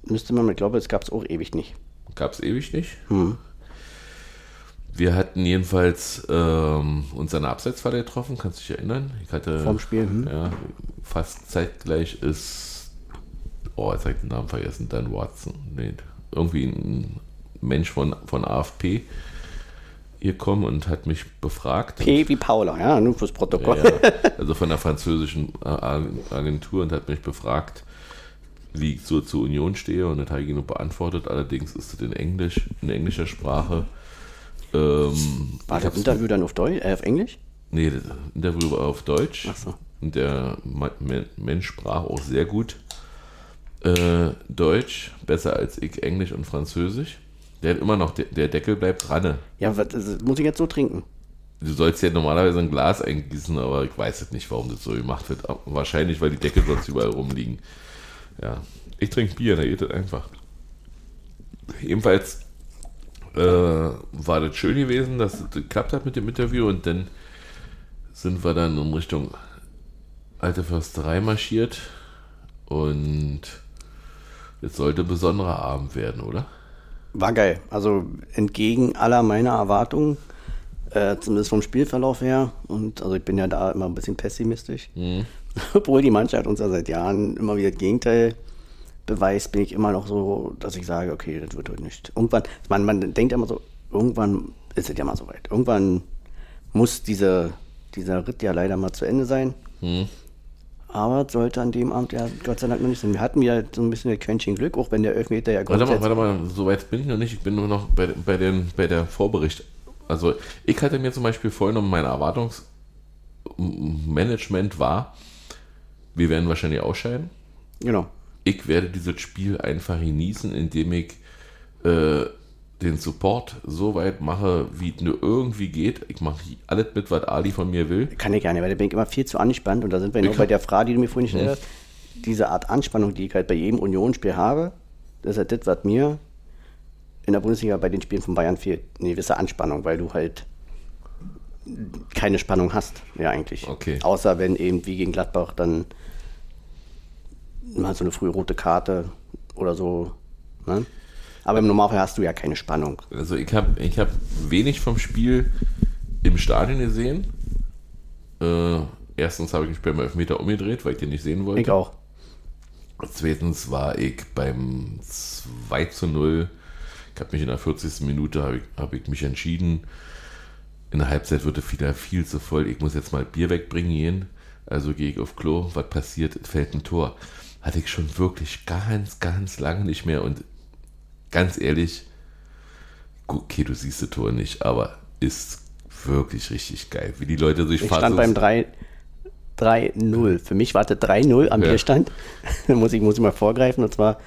Müsste man, ich glaube, es gab es auch ewig nicht. Gab es ewig nicht. Hm. Wir hatten jedenfalls ähm, uns an der Abseitsfalle getroffen, kannst du dich erinnern? Ich hatte Vorm Spiel, hm. ja, fast zeitgleich ist, oh, jetzt habe ich den Namen vergessen, Dan Watson, nee, irgendwie ein Mensch von, von AFP gekommen und hat mich befragt. P wie Paula, ja, nur fürs Protokoll. ja, (laughs) also von der französischen Agentur und hat mich befragt, wie ich so zur Union stehe und das habe ich ihm nur beantwortet. Allerdings ist es in Englisch, in englischer Sprache. Ähm, War das Interview dann auf, Deutsch, äh, auf Englisch? Nee, das Interview war auf Deutsch. Ach so. Und der Mensch sprach auch sehr gut äh, Deutsch, besser als ich Englisch und Französisch. Der hat immer noch, der, der Deckel bleibt dran. Ja, was, das muss ich jetzt so trinken? Du sollst ja normalerweise ein Glas eingießen, aber ich weiß jetzt nicht, warum das so gemacht wird. Wahrscheinlich, weil die Deckel sonst überall rumliegen. Ja, ich trinke Bier, da geht das einfach. Jedenfalls äh, war das schön gewesen, dass es geklappt hat mit dem Interview und dann sind wir dann in Richtung Alte Försterei marschiert und es sollte ein besonderer Abend werden, oder? War geil. Also entgegen aller meiner Erwartungen, äh, zumindest vom Spielverlauf her. Und also ich bin ja da immer ein bisschen pessimistisch. (laughs) Obwohl die Mannschaft uns ja seit Jahren immer wieder das Gegenteil beweist, bin ich immer noch so, dass ich sage, okay, das wird heute nicht. Irgendwann, man, man denkt immer so, irgendwann ist es ja mal soweit. Irgendwann muss diese, dieser Ritt ja leider mal zu Ende sein. Aber sollte an dem Abend ja Gott sei Dank noch nicht sein. Wir hatten ja so ein bisschen ein Quäntchen Glück, auch wenn der Elfmeter ja Warte mal, warte mal, so weit bin ich noch nicht. Ich bin nur noch bei, bei, den, bei der Vorbericht. Also, ich hatte mir zum Beispiel vorgenommen, mein Erwartungsmanagement war, wir werden wahrscheinlich ausscheiden. Genau. Ich werde dieses Spiel einfach genießen, indem ich äh, den Support so weit mache, wie es nur irgendwie geht. Ich mache alles mit, was Ali von mir will. Kann ich gar nicht, weil da bin ich immer viel zu angespannt und da sind wir Ich genau bei der Frage, die du mir vorhin gestellt hast. Diese Art Anspannung, die ich halt bei jedem Unionsspiel habe, das ist halt das, was mir in der Bundesliga bei den Spielen von Bayern fehlt. Eine gewisse Anspannung, weil du halt keine Spannung hast, ja eigentlich. Okay. Außer wenn eben wie gegen Gladbach dann mal so eine frühe rote Karte oder so. Ne? Aber im Normalfall hast du ja keine Spannung. Also ich habe ich hab wenig vom Spiel im Stadion gesehen. Äh, erstens habe ich mich beim Elfmeter umgedreht, weil ich den nicht sehen wollte. Ich auch. Zweitens war ich beim 2 zu 0. Ich habe mich in der 40. Minute habe ich, hab ich mich entschieden. In der Halbzeit wurde wieder viel zu voll. Ich muss jetzt mal Bier wegbringen gehen. Also gehe ich auf Klo. Was passiert? Es fällt ein Tor. Hatte ich schon wirklich ganz, ganz lange nicht mehr. Und ganz ehrlich, okay, du siehst das Tor nicht, aber ist wirklich richtig geil. Wie die Leute sich Ich stand beim 3 3-0. Für mich war das 3-0 am Ja. Bierstand. (laughs) Da muss ich, muss ich mal vorgreifen. Und zwar,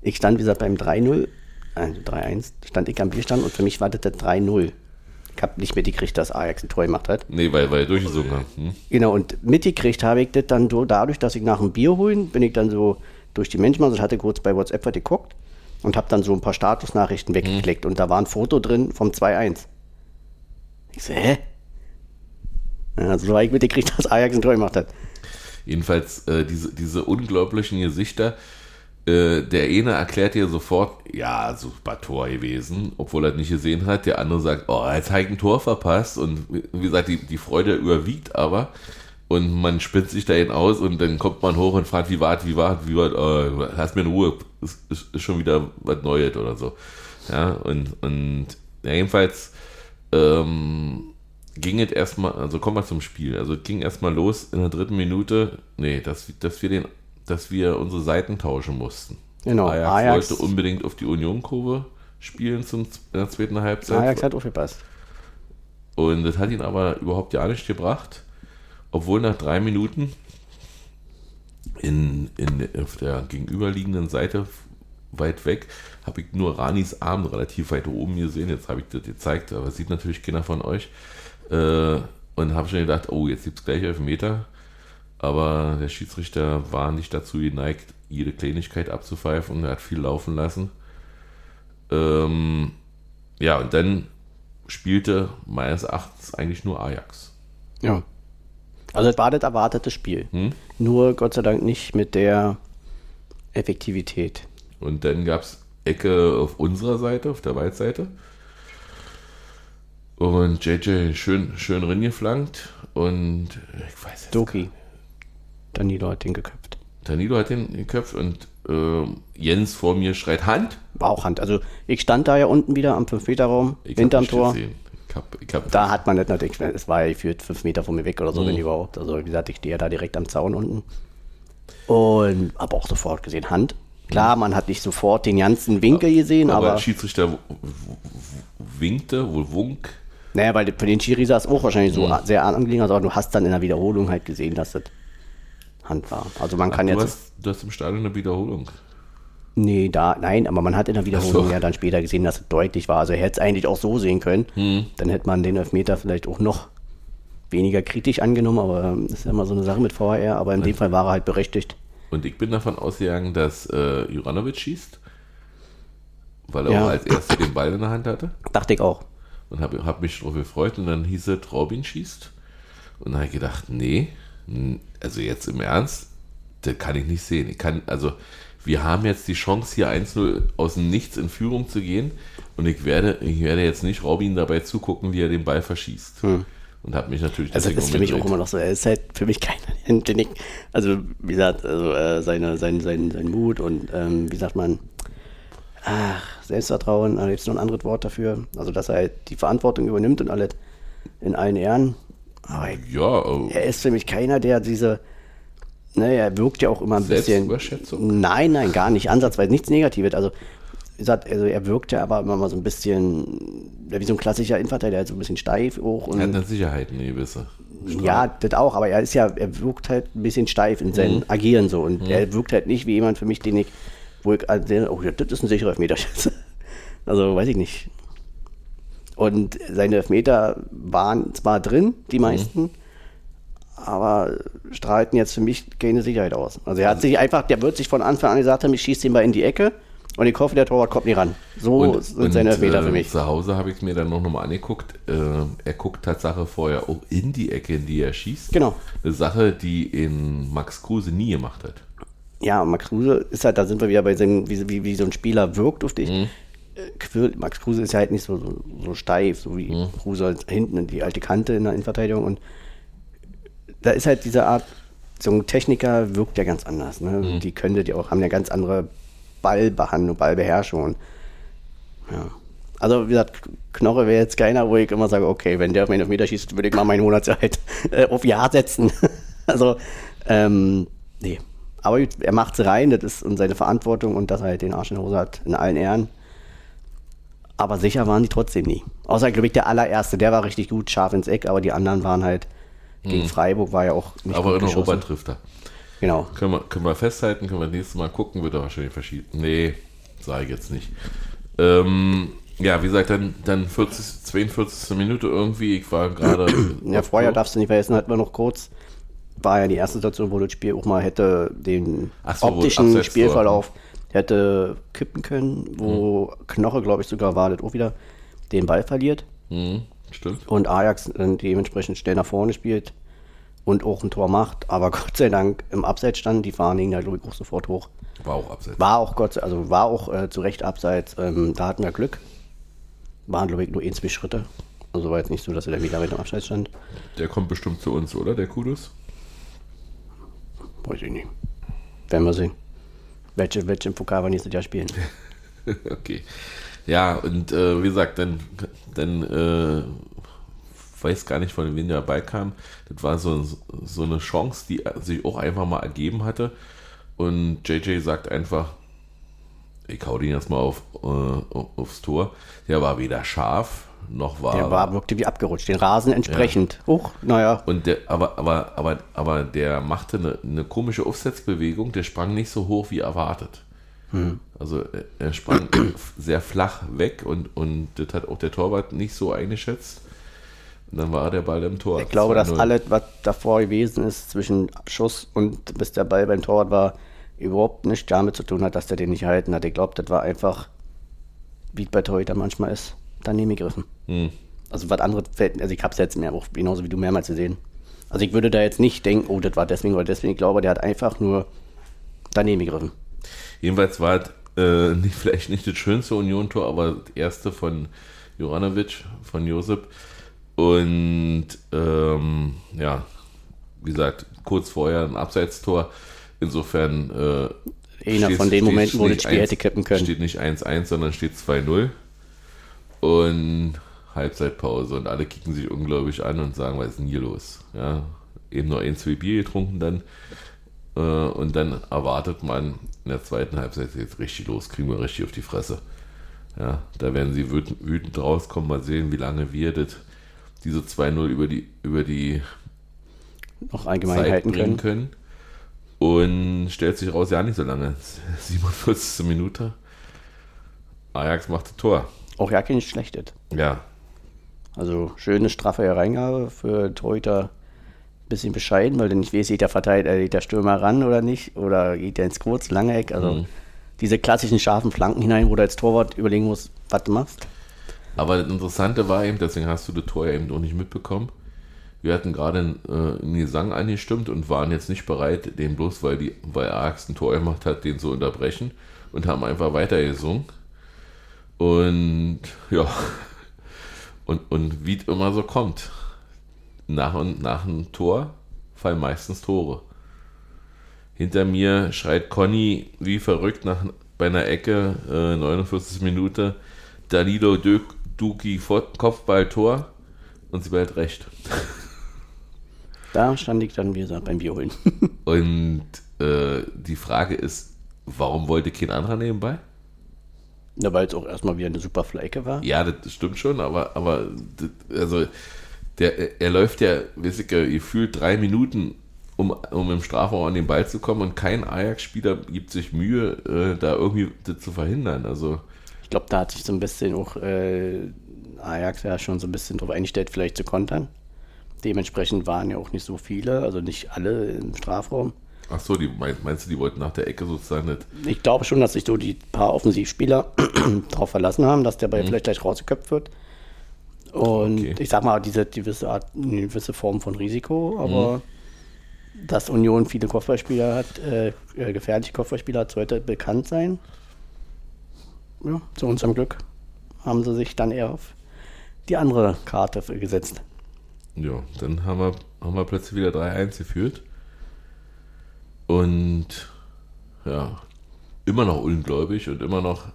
ich stand, wie gesagt, beim 3-0, also 3-1, stand ich am Bierstand und für mich war das das 3-0. Ich habe nicht mitgekriegt, dass Ajax ein Tor gemacht hat. Nee, weil, weil er durchgesungen hat. Hm? Genau, und mitgekriegt habe ich das dann so dadurch, dass ich nach dem Bier holen, bin ich dann so durch die Menschen, also ich hatte kurz bei WhatsApp was geguckt und habe dann so ein paar Statusnachrichten weggeklickt und da war ein Foto drin vom 2-1. Ich so, hä? Ja, so habe ich mitgekriegt, dass Ajax ein Tor gemacht hat. Jedenfalls äh, diese, diese unglaublichen Gesichter. Äh, der eine erklärt dir sofort, ja, super Tor gewesen, obwohl er es nicht gesehen hat. Der andere sagt, oh, jetzt habe ich ein Tor verpasst. Und wie wie gesagt, die, die Freude überwiegt aber. Und man spinnt sich dahin aus und dann kommt man hoch und fragt, wie war wie war wie war oh, lass mir in Ruhe, ist, ist, ist schon wieder was Neues oder so. Ja, und, und ja, jedenfalls ähm, ging es erstmal, also kommen wir zum Spiel. Also es ging erstmal los in der dritten Minute, nee, dass, dass wir den, dass wir unsere Seiten tauschen mussten. Genau, Ajax, Ajax- wollte unbedingt auf die Union-Kurve spielen zum, in der zweiten Halbzeit. Ajax hat aufgepasst. Und das hat ihn aber überhaupt ja nicht gebracht, obwohl nach drei Minuten in, in, auf der gegenüberliegenden Seite weit weg habe ich nur Ranis Arm relativ weit oben gesehen. Jetzt habe ich das gezeigt, aber sieht natürlich keiner von euch. Äh, und habe schon gedacht, oh, jetzt gibt es gleich Elfmeter. Aber der Schiedsrichter war nicht dazu geneigt, jede Kleinigkeit abzupfeifen. Er hat viel laufen lassen. Ähm, ja, und dann spielte meines Erachtens eigentlich nur Ajax. Ja. Also es war das erwartete Spiel. Hm? Nur Gott sei Dank nicht mit der Effektivität. Und dann gab es Ecke auf unserer Seite, auf der Waldseite. Und JJ schön, schön ringeflankt. Und ich weiß jetzt Doki. Danilo hat den geköpft. Danilo hat den geköpft und äh, Jens vor mir schreit Hand. War auch Hand. Also ich stand da ja unten wieder am 5-Meter-Raum, Ich hab hinterm nicht Tor. gesehen. Ich hab, ich hab, Da hat man nicht natürlich, es war ja gefühlt fünf Meter von mir weg oder so, Mhm. wenn überhaupt. Also wie gesagt, ich stehe ja da direkt am Zaun unten. Und habe auch sofort gesehen, Hand. Klar, man hat nicht sofort den ganzen Winkel gesehen, aber, aber, der Schiedsrichter winkte, wohl wunk. naja, weil für den Schiri sah es auch wahrscheinlich Mhm. so sehr angelegen, aber du hast dann in der Wiederholung halt gesehen, dass das Hand war. Also man kann du, jetzt. hast, du hast im Stadion eine Wiederholung. Nee, da, nein, aber man hat in der Wiederholung so. ja dann später gesehen, dass es deutlich war. Also er hätte es eigentlich auch so sehen können. Hm. Dann hätte man den Elfmeter vielleicht auch noch weniger kritisch angenommen, aber ähm, das ist ja immer so eine Sache mit VAR, aber in dem Fall war er halt berechtigt. Und ich bin davon ausgegangen, dass äh, Juranovic schießt, weil er Ja. auch als erster den Ball in der Hand hatte. Dachte ich auch. und habe hab mich drauf gefreut und dann hieß es, Robin schießt. Und dann habe ich gedacht, nee, also jetzt im Ernst, das kann ich nicht sehen. Ich kann, also wir haben jetzt die Chance, hier 1-0 aus dem Nichts in Führung zu gehen und ich werde, ich werde jetzt nicht Robin dabei zugucken, wie er den Ball verschießt. Und habe mich natürlich Hm. Also das ist für mich auch immer noch so. Er ist halt für mich keiner, (laughs) den ich, also wie gesagt, also äh, seine, sein, sein, sein Mut und ähm, wie sagt man, ach, Selbstvertrauen, da gibt es noch ein anderes Wort dafür. Also dass er halt die Verantwortung übernimmt und alles in allen Ehren. Aber Ja, äh, er ist für mich keiner, der diese, ne, er wirkt ja auch immer ein bisschen. Nein, nein, gar nicht. Ansatzweise nichts Negatives. Also, gesagt, also er wirkt ja aber immer mal so ein bisschen, wie so ein klassischer Innenverteidiger, halt so ein bisschen steif hoch und er hat eine Sicherheit, eine gewisse. ja, das auch, aber er ist ja, er wirkt halt ein bisschen steif in seinem Mhm. Agieren so und er wirkt halt nicht wie jemand für mich, den ich, wo ich also, oh ja, das ist ein sicherer Elfmeterschütze. (laughs) Also, weiß ich nicht. Und seine Elfmeter waren zwar drin, Mhm. die meisten, aber strahlten jetzt für mich keine Sicherheit aus. Also er hat sich einfach, der wird sich von Anfang an gesagt haben, ich schieße den Ball in die Ecke und ich hoffe, der Torwart kommt nicht ran. So sind seine Elfmeter äh, für mich. Zu Hause habe ich mir dann noch mal angeguckt. Äh, er guckt Tatsache vorher auch in die Ecke, in die er schießt. Genau. Eine Sache, die in Max Kruse nie gemacht hat. Ja, und Max Kruse ist halt, da sind wir wieder bei dem, wie, wie, wie so ein Spieler wirkt auf dich. Äh, Quirl- Max Kruse ist ja halt nicht so, so, so steif, so wie Kruse halt hinten in die alte Kante in der Innenverteidigung. Und da ist halt diese Art so ein Techniker wirkt ja ganz anders. Ne? Mhm. Die können die auch, haben ja ganz andere Ballbehandlung, Ballbeherrschung. Ja. Also wie gesagt, Knoche wäre jetzt keiner, wo ich immer sage, okay, wenn der auf meinen Meter schießt, würde ich mal meinen Monatshalt (laughs) äh, auf Ja setzen. (laughs) also, ähm, nee. Aber gut, er macht es rein, das ist und seine Verantwortung und dass er halt den Arsch in der Hose hat, in allen Ehren. Aber sicher waren die trotzdem nie. Außer, glaube ich, der allererste, der war richtig gut, scharf ins Eck, aber die anderen waren halt, gegen Freiburg war ja auch nicht. Aber in. Europa trifft er. Genau. Können wir, können wir festhalten, können wir nächstes Mal gucken, wird er wahrscheinlich verschieden. Nee, sage ich jetzt nicht. Ähm, ja, wie gesagt, dann, dann 40, 42. Minute irgendwie, ich war gerade. (clears throat) Ja, vorher darfst du nicht vergessen, hatten wir noch kurz, war ja die erste Situation, wo das Spiel auch mal hätte den so, optischen Spielverlauf hätte kippen können, wo Mhm. Knoche, glaube ich, sogar war das auch wieder, den Ball verliert Mhm, stimmt. und Ajax dann dementsprechend schnell nach vorne spielt und auch ein Tor macht, aber (laughs) Gott sei Dank im Abseits stand, die Fahnen hingen da, glaube ich, auch sofort hoch. War auch abseits. War auch Gott, sei- also war auch äh, zu Recht abseits. Ähm, da hatten wir Glück. Waren, glaube ich, nur ein, zwei Schritte. Also war jetzt nicht so, dass er da wieder weit im Abseits stand. Der kommt bestimmt zu uns, oder? Der Kudus? Weiß ich nicht. Werden wir sehen. Welche, welche im Pokal wir nächstes Jahr spielen. (laughs) okay. Ja, und äh, wie gesagt, dann, dann äh, weiß gar nicht, von wem der dabei kam. Das war so, so eine Chance, die sich auch einfach mal ergeben hatte. Und JJ sagt einfach, ich hau den jetzt mal auf, äh, aufs Tor. Der war weder scharf, noch war. Der war, wirkte wie abgerutscht. Den Rasen entsprechend. Huch, naja. Und der, aber, aber, aber, aber der machte eine, eine komische Aufsetzbewegung, der sprang nicht so hoch wie erwartet. Also er- sprang (clears throat) sehr flach weg und, und das hat auch der Torwart nicht so eingeschätzt. Und dann war der Ball im Tor. Ich glaube, dass 2-0. alles, was davor gewesen ist, zwischen Schuss und bis der Ball beim Torwart war, überhaupt nichts damit zu tun hat, dass der den nicht gehalten hat. Ich glaube, das war einfach, wie es bei Torhüter manchmal ist, daneben gegriffen. Hm. Also was andere fällt, also ich habe es jetzt mehr, auch genauso wie du mehrmals gesehen. Also ich würde da jetzt nicht denken, oh, das war deswegen oder deswegen. Ich glaube, der hat einfach nur daneben gegriffen. Jedenfalls war es äh, (laughs) nicht, vielleicht nicht das schönste Union-Tor, aber das erste von Juranovic, von Josip. Und ähm, ja, wie gesagt, kurz vorher ein Abseitstor. Insofern äh, Einer von den steht Momenten, wo nicht das Spiel 1 hätte kippen können. Steht nicht 1-1, sondern steht 2-0. Und Halbzeitpause. Und alle kicken sich unglaublich an und sagen, was ist denn hier los? Ja, eben nur ein, zwei Bier getrunken dann. Äh, und dann erwartet man in der zweiten Halbzeit jetzt richtig los, kriegen wir richtig auf die Fresse. Ja, da werden sie wütend, wütend rauskommen, mal sehen, wie lange wir das, diese 2-0 über die, über die Noch allgemein Zeit halten bringen können. können. Und stellt sich raus, ja nicht so lange. (laughs) 47. Minute. Ajax macht das Tor. Auch ja kein schlechtes. Ja, Also schöne straffe Hereingabe für Torhüter. Bisschen bescheiden, weil du nicht weißt, geht der verteilt, äh, geht der Stürmer ran oder nicht, oder geht der ins Kurz, lange Eck. Also Mhm. diese klassischen scharfen Flanken hinein, wo du als Torwart überlegen musst, was du machst. aber das Interessante war eben, deswegen hast du das Tor ja eben auch nicht mitbekommen. Wir hatten gerade äh, einen Gesang angestimmt und waren jetzt nicht bereit, den bloß, weil, die, weil Ajax ein Tor gemacht hat, den zu unterbrechen und haben einfach weiter gesungen. Und ja, und, und wie es immer so kommt, nach und nach einem Tor fallen meistens Tore. Hinter mir schreit Conny wie verrückt nach, bei einer Ecke, äh, 49 Minute, Danilo Dök, Duki Vor- Kopfball-Tor und sie behält recht. (laughs) Da stand ich dann, wie gesagt, beim Bier holen. (laughs) Und äh, die Frage ist, warum wollte kein anderer nebenbei? ja, weil es auch erstmal wieder eine super Fleike war. Ja, das stimmt schon, aber, aber also der, er läuft ja, weiß ich, ja, gefühlt drei Minuten, um, um im Strafraum an den Ball zu kommen und kein Ajax-Spieler gibt sich Mühe, äh, da irgendwie das zu verhindern. Also Ich glaube, da hat sich so ein bisschen auch äh, Ajax ja schon so ein bisschen drauf eingestellt, vielleicht zu kontern. Dementsprechend waren ja auch nicht so viele, also nicht alle im Strafraum. Ach so, die, mein- meinst du, die wollten nach der Ecke sozusagen nicht? Ich glaube schon, dass sich so die paar Offensivspieler (clears throat) darauf verlassen haben, dass der Ball vielleicht gleich rausgeköpft wird. Und Okay. ich sag mal, diese gewisse Art, eine gewisse Form von Risiko, aber dass Union viele Kopfballspieler hat, äh, äh, gefährliche Kopfballspieler hat, sollte bekannt sein. Ja, zu unserem Glück haben sie sich dann eher auf die andere Karte gesetzt. Ja, dann haben wir, haben wir plötzlich wieder 3-1 geführt. Und ja, immer noch ungläubig und immer noch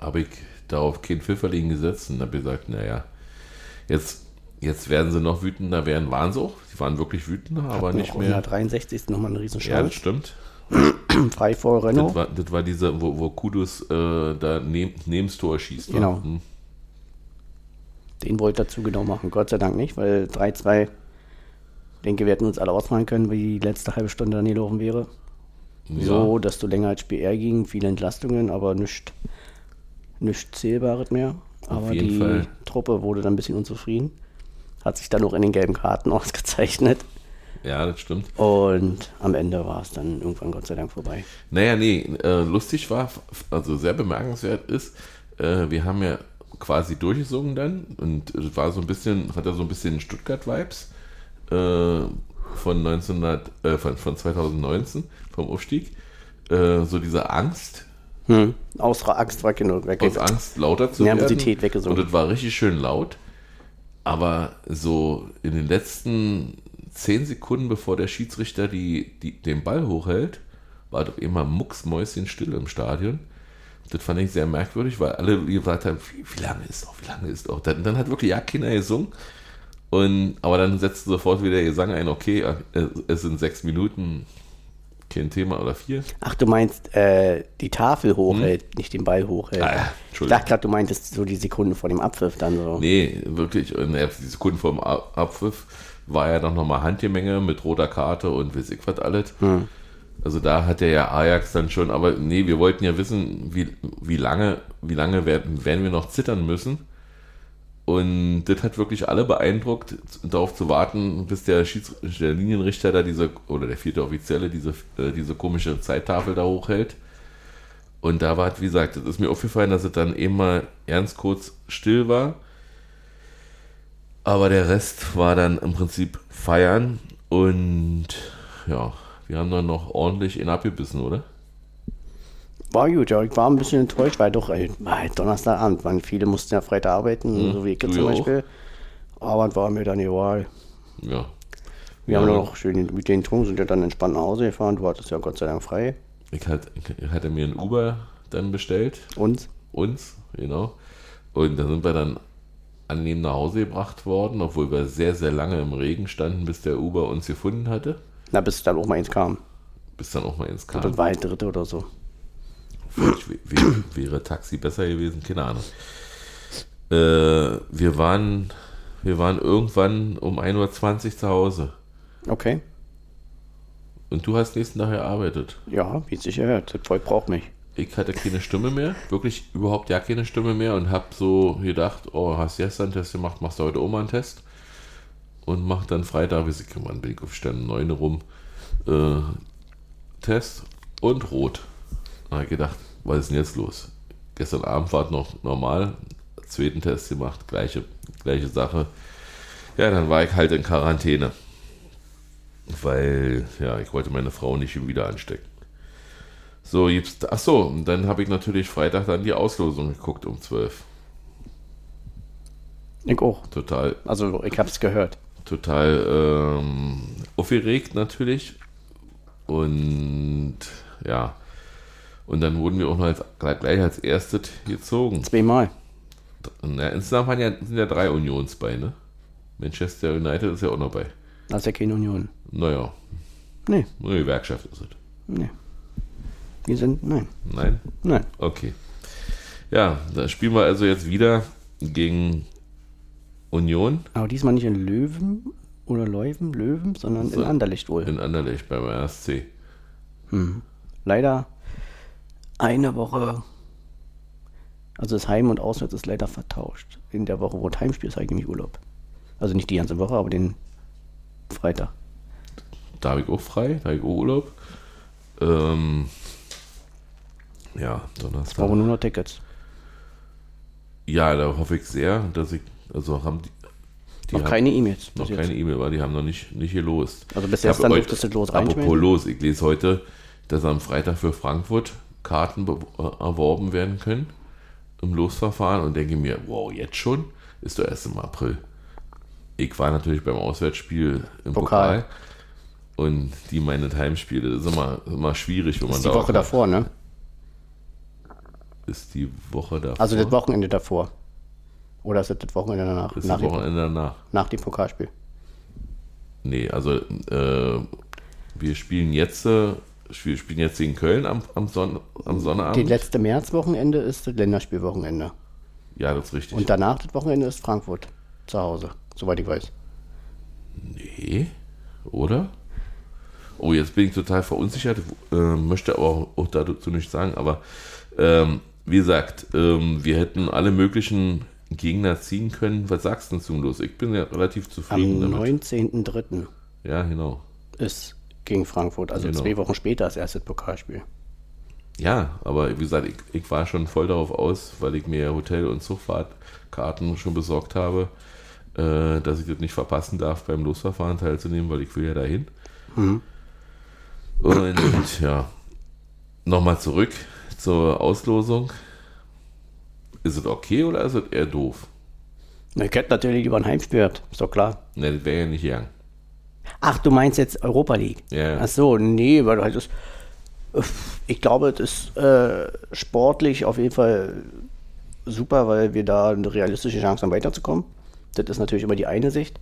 habe ich darauf kein Pfifferling gesetzt und habe gesagt, naja, jetzt, jetzt werden sie noch wütender werden. Waren sie auch, sie waren wirklich wütender, aber nicht mehr. 63. nochmal eine Ja, das stimmt. Frei vor Renault. Das war, das war diese, wo, wo Kudus äh, da neben, neben Tor schießt. wa? Genau. Hm. Den wollte er zu genau machen. Gott sei Dank nicht, weil 3-2, ich denke, wir hätten uns alle ausmalen können, wie die letzte halbe Stunde dann gelaufen wäre. Ja. So, dass du länger als Spiel ging, viele Entlastungen, aber nichts nicht Zählbares mehr. Aber die Fall. Truppe wurde dann ein bisschen unzufrieden. Hat sich dann auch in den gelben Karten (laughs) ausgezeichnet. ja, das stimmt. Und am Ende war es dann irgendwann Gott sei Dank vorbei. Naja, nee, äh, lustig war, also sehr bemerkenswert ist, äh, wir haben ja quasi durchgesungen dann und es war so ein bisschen, hat er so ein bisschen Stuttgart-Vibes äh, von 1900, äh, von, von 2019, vom Aufstieg. Äh, so diese Angst, Hm. Aus Angst war genug weg. aus Angst lauter zu Nervosität werden. weggesungen. Und es war richtig schön laut. Aber so in den letzten zehn Sekunden, bevor der Schiedsrichter die, die, den Ball hochhält, war doch immer mucksmäuschen still im Stadion. Das fand ich sehr merkwürdig, weil alle gesagt haben, wie, wie lange ist noch, wie lange ist noch. Dann, dann hat wirklich ja keiner gesungen. Und, aber dann setzte sofort wieder der Gesang ein, okay, äh, es sind sechs Minuten, kein Thema oder vier. Ach, du meinst, äh, die Tafel hochhält, nicht den Ball hochhält. Hm? Ah, ja, ich Entschuldigung. dachte gerade, du meintest so die Sekunden vor dem Abpfiff dann so. Nee, wirklich. Und ja, die Sekunden vor dem Ab- Abpfiff war ja noch nochmal Handgemenge mit roter Karte und weiß ich was alles. Also da hat der ja Ajax dann schon, aber nee, wir wollten ja wissen, wie, wie lange, wie lange werden, werden wir noch zittern müssen. Und das hat wirklich alle beeindruckt, darauf zu warten, bis der, Schieds der Linienrichter da diese, oder der vierte Offizielle diese, äh, diese komische Zeittafel da hochhält. Und da war, wie gesagt, das ist mir aufgefallen, dass es dann eben mal ernst kurz still war. Aber der Rest war dann im Prinzip feiern und ja, wir haben dann noch ordentlich ihn abgebissen, oder? War gut, ja. Ich war ein bisschen enttäuscht, weil doch, ey, war halt Donnerstagabend, waren viele mussten ja Freitag arbeiten, so wie ich zum ja auch. Beispiel. Aber es war mir dann egal. Ja. Wir Ja. haben noch schön mit den getrunken, sind ja dann entspannt nach Hause gefahren. Du hattest ja Gott sei Dank frei. Ich, hat, ich hatte mir ein Uber dann bestellt, Und? uns, genau. Und da sind wir dann angenehm nach Hause gebracht worden, obwohl wir sehr, sehr lange im Regen standen, bis der Uber uns gefunden hatte. Na, bis dann auch mal eins kam. Bis dann auch mal ins Das kam. war halt dritte oder so. Wäre Taxi besser gewesen, keine Ahnung. Äh, wir waren, wir waren irgendwann um 1.20 Uhr zu Hause. Okay. Und du hast nächsten Tag gearbeitet. Ja, wie sich gehört. Das Volk braucht mich. Ich hatte keine Stimme mehr, wirklich überhaupt ja keine Stimme mehr und habe so gedacht, oh, hast gestern einen Test gemacht, machst du heute mal einen Test und mach dann Freitag, wie ich, wann bin ich aufgestanden, 9 rum, äh, Test und rot. Da habe ich gedacht, was ist denn jetzt los? Gestern Abend war es noch normal, zweiten Test gemacht, gleiche, gleiche Sache. Ja, dann war ich halt in Quarantäne, weil, ja, ich wollte meine Frau nicht wieder anstecken. So, jetzt, ach so, und dann habe ich natürlich Freitag dann die Auslosung geguckt um 12. Ich auch. Total, Also, ich hab's gehört. total ähm, aufgeregt natürlich. Und ja, und dann wurden wir auch noch als, gleich als erstes gezogen. Zweimal. Na, insgesamt waren ja, sind ja drei Unions bei, ne? Manchester United ist ja auch noch bei. Das ist ja keine Union. Naja, Nee, nur die Gewerkschaft ist es. nee. Wir sind, nein, Nein? nein. Okay. Ja, da spielen wir also jetzt wieder gegen Union Aber diesmal nicht in Löwen oder Leuven, Löwen, sondern So. in Anderlecht wohl. in Anderlecht beim RSC. Leider eine Woche, also das Heim- und Auswärts ist leider vertauscht. In der Woche, wo das Heimspiel ist, habe ich nämlich Urlaub. Also nicht die ganze Woche, aber den Freitag. Da habe ich auch frei, da habe ich auch Urlaub. Ähm, ja, Ich brauche Donnerstag. nur noch Tickets. Ja, da hoffe ich sehr, dass ich, also haben die, die noch haben keine E-Mails. noch jetzt. keine E-Mail, weil die haben noch nicht, nicht gelost. Also bis gestern heute- durftest du los Apropos los, ich lese heute, dass am Freitag für Frankfurt Karten äh, erworben werden können im Losverfahren und denke mir, wow, jetzt schon? Ist doch erst im April. Ich war natürlich beim Auswärtsspiel im Pokal. Pokal. Und die meinen Heimspiele. Das ist immer, immer schwierig, wenn man ist die da Woche auch- davor, ne? Ist die Woche davor. Also das Wochenende davor. Oder ist das das Wochenende danach? ist nach, das dem, Wochenende danach. nach dem Pokalspiel. Nee, also äh, wir spielen jetzt, äh, wir spielen jetzt gegen Köln am, am, Sonn am Das Sonnabend. letzte Märzwochenende ist das Länderspielwochenende. Ja, das ist richtig. Und danach das Wochenende ist Frankfurt zu Hause, soweit ich weiß. Nee, oder? Oh, jetzt bin ich total verunsichert, äh, möchte aber auch, auch dazu nichts sagen, aber ähm, wie gesagt, ähm, wir hätten alle möglichen Gegner ziehen können. Was sagst du denn zum Los? Ich bin ja relativ Am zufrieden damit. 19.03. Ja, genau. ist gegen Frankfurt, also Genau. zwei Wochen später das erste Pokalspiel. Ja, aber wie gesagt, ich, ich war schon voll darauf aus, weil ich mir Hotel- und Zugfahrtkarten schon besorgt habe, äh, dass ich das nicht verpassen darf, beim Losverfahren teilzunehmen, weil ich will ja dahin. Und ja, nochmal zurück zur Auslosung. Ist es okay oder ist es eher doof? Ich hätte natürlich lieber ein Heimspiel ist doch klar. Ne, das wäre ja nicht gegangen. Ach, du meinst jetzt Europa League? Ja, ja. Ach so, nee, weil halt das, ich glaube, das ist äh, sportlich auf jeden Fall super, weil wir da eine realistische Chance haben, weiterzukommen. Das ist natürlich immer die eine Sicht.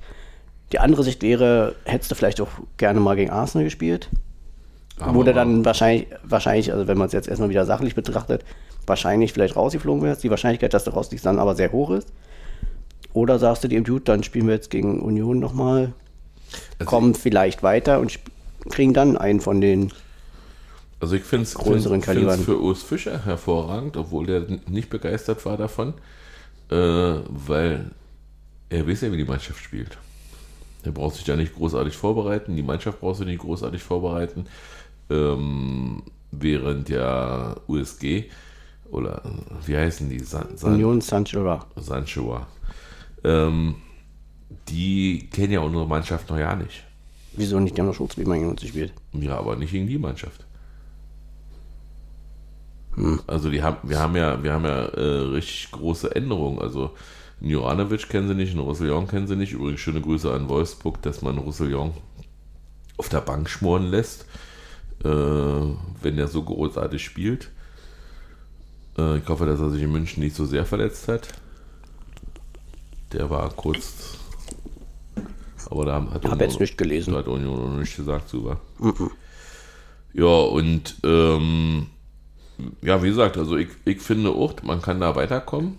Die andere Sicht wäre, hättest du vielleicht auch gerne mal gegen Arsenal gespielt. Aber wo du dann wahrscheinlich, wahrscheinlich, also wenn man es jetzt erstmal wieder sachlich betrachtet, wahrscheinlich vielleicht rausgeflogen wärst. Die Wahrscheinlichkeit, dass du rausfliegst, dann aber sehr hoch ist. Oder sagst du dir, gut, dann spielen wir jetzt gegen Union nochmal, Also kommen vielleicht weiter und kriegen dann einen von den. Also ich finde es für Urs Fischer hervorragend, obwohl der nicht begeistert war davon, äh, weil er weiß ja, wie die Mannschaft spielt. Er braucht sich da nicht großartig vorbereiten, die Mannschaft braucht sich nicht großartig vorbereiten, ähm, während ja USG oder äh, wie heißen die? San, San, Union Saint-Germain. Sanchoa. Ähm, die kennen ja unsere Mannschaft noch ja nicht. Wieso nicht? Die haben doch Schutz, wie man gegen uns gespielt. Ja, aber nicht gegen die Mannschaft. Also die haben, wir haben ja, wir haben ja äh, richtig große Änderungen. Also Juranovic kennen sie nicht, einen Roussillon kennen sie nicht. Übrigens schöne Grüße an Wolfsburg, dass man Roussillon auf der Bank schmoren lässt, äh, wenn er so großartig spielt. Äh, ich hoffe, dass er sich in München nicht so sehr verletzt hat. Der war kurz, aber da hat Hab jetzt nicht gelesen. da hat Union noch nicht gesagt, super. Ja, und ähm, ja, wie gesagt, also ich, ich finde auch, man kann da weiterkommen.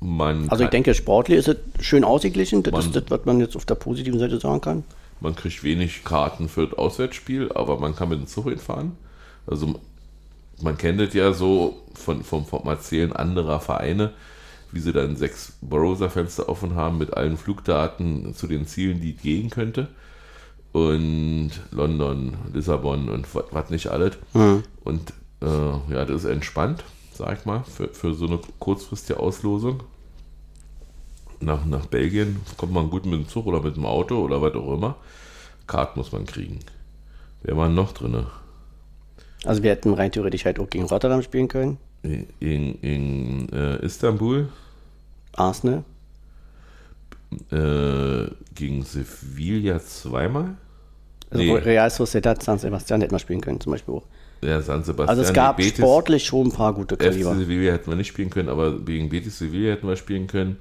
Man Also ich denke, sportlich ist es schön ausgeglichen. Das Man- ist das, was man jetzt auf der positiven Seite sagen kann. man kriegt wenig Karten für das Auswärtsspiel, aber man kann mit dem Zug hinfahren. Also man kennt es ja so von, vom, vom Erzählen anderer Vereine, wie sie dann sechs Browserfenster offen haben mit allen Flugdaten zu den Zielen, die gehen könnte. Und London, Lissabon und was nicht alles. Und äh, ja, das ist entspannt, sag ich mal, für, für so eine kurzfristige Auslosung. Nach, nach Belgien kommt man gut mit dem Zug oder mit dem Auto oder was auch immer. Karten muss man kriegen. Wer war noch drin? Also wir hätten rein theoretisch halt auch gegen Rotterdam spielen können. In, in, in äh, Istanbul Arsenal. äh, gegen Sevilla zweimal. Also Nee. Real Sociedad San Sebastian hätten wir spielen können zum Beispiel auch. Ja, San Sebastian. Also es gab Betis- sportlich schon ein paar gute FC Kaliber. Sevilla hätten wir nicht spielen können, aber gegen Betis Sevilla hätten wir spielen können.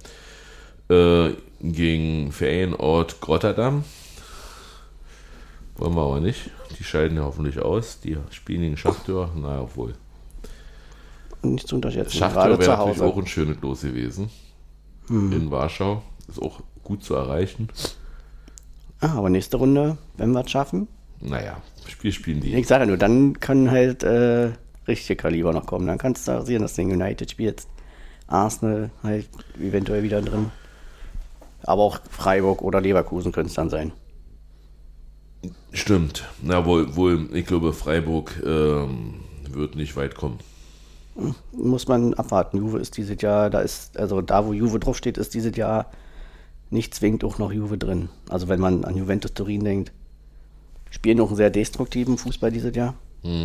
Äh, gegen Ferienort Rotterdam. Wollen wir aber nicht. Die scheiden ja hoffentlich aus. Die spielen gegen Schachteur. Naja, obwohl. Nicht zu unterschätzen. Schachteur Gerade wäre natürlich auch ein schönes Los gewesen. In Warschau. Ist auch gut zu erreichen. Ah, aber nächste Runde, wenn wir es schaffen. Naja, Spiel spielen die. Ich sage nur, dann können halt äh, richtige Kaliber noch kommen. Dann kannst du sehen, dass du gegen United spielst. Arsenal halt eventuell wieder drin. Aber auch Freiburg oder Leverkusen könnte es dann sein. Stimmt. Na, wohl, wohl, ich glaube, Freiburg ähm, wird nicht weit kommen. Muss man abwarten. Juve ist dieses Jahr, da ist, also da wo Juve draufsteht, ist dieses Jahr nicht zwingend auch noch Juve drin. Also wenn man an Juventus Turin denkt, spielen noch einen sehr destruktiven Fußball dieses Jahr.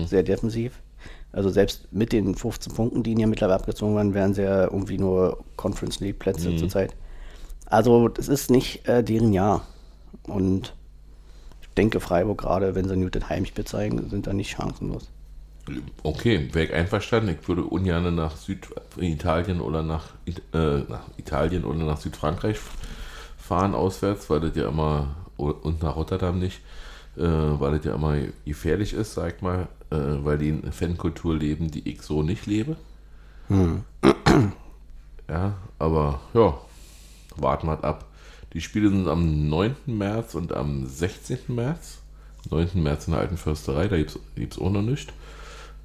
Sehr defensiv. Also selbst mit den 15 Punkten, die ihnen ja mittlerweile abgezogen werden, wären sie ja irgendwie nur Conference League Plätze zurzeit. Also das ist nicht äh, deren Jahr. Und denke, Freiburg, gerade wenn sie nur das Heimspiel zeigen, sind da nicht chancenlos. Okay, wäre ich einverstanden. Ich würde ungern nach Süditalien oder nach, äh, nach Italien oder nach Südfrankreich fahren auswärts, weil das ja immer, und nach Rotterdam nicht, äh, weil das ja immer gefährlich ist, sag ich mal, äh, weil die eine Fankultur leben, die ich so nicht lebe. Hm. (clears throat) Ja, aber ja, warten wir ab. Die Spiele sind am 9. März und am 16. März. 9. März in der Alten Försterei, da gibt es auch noch nicht.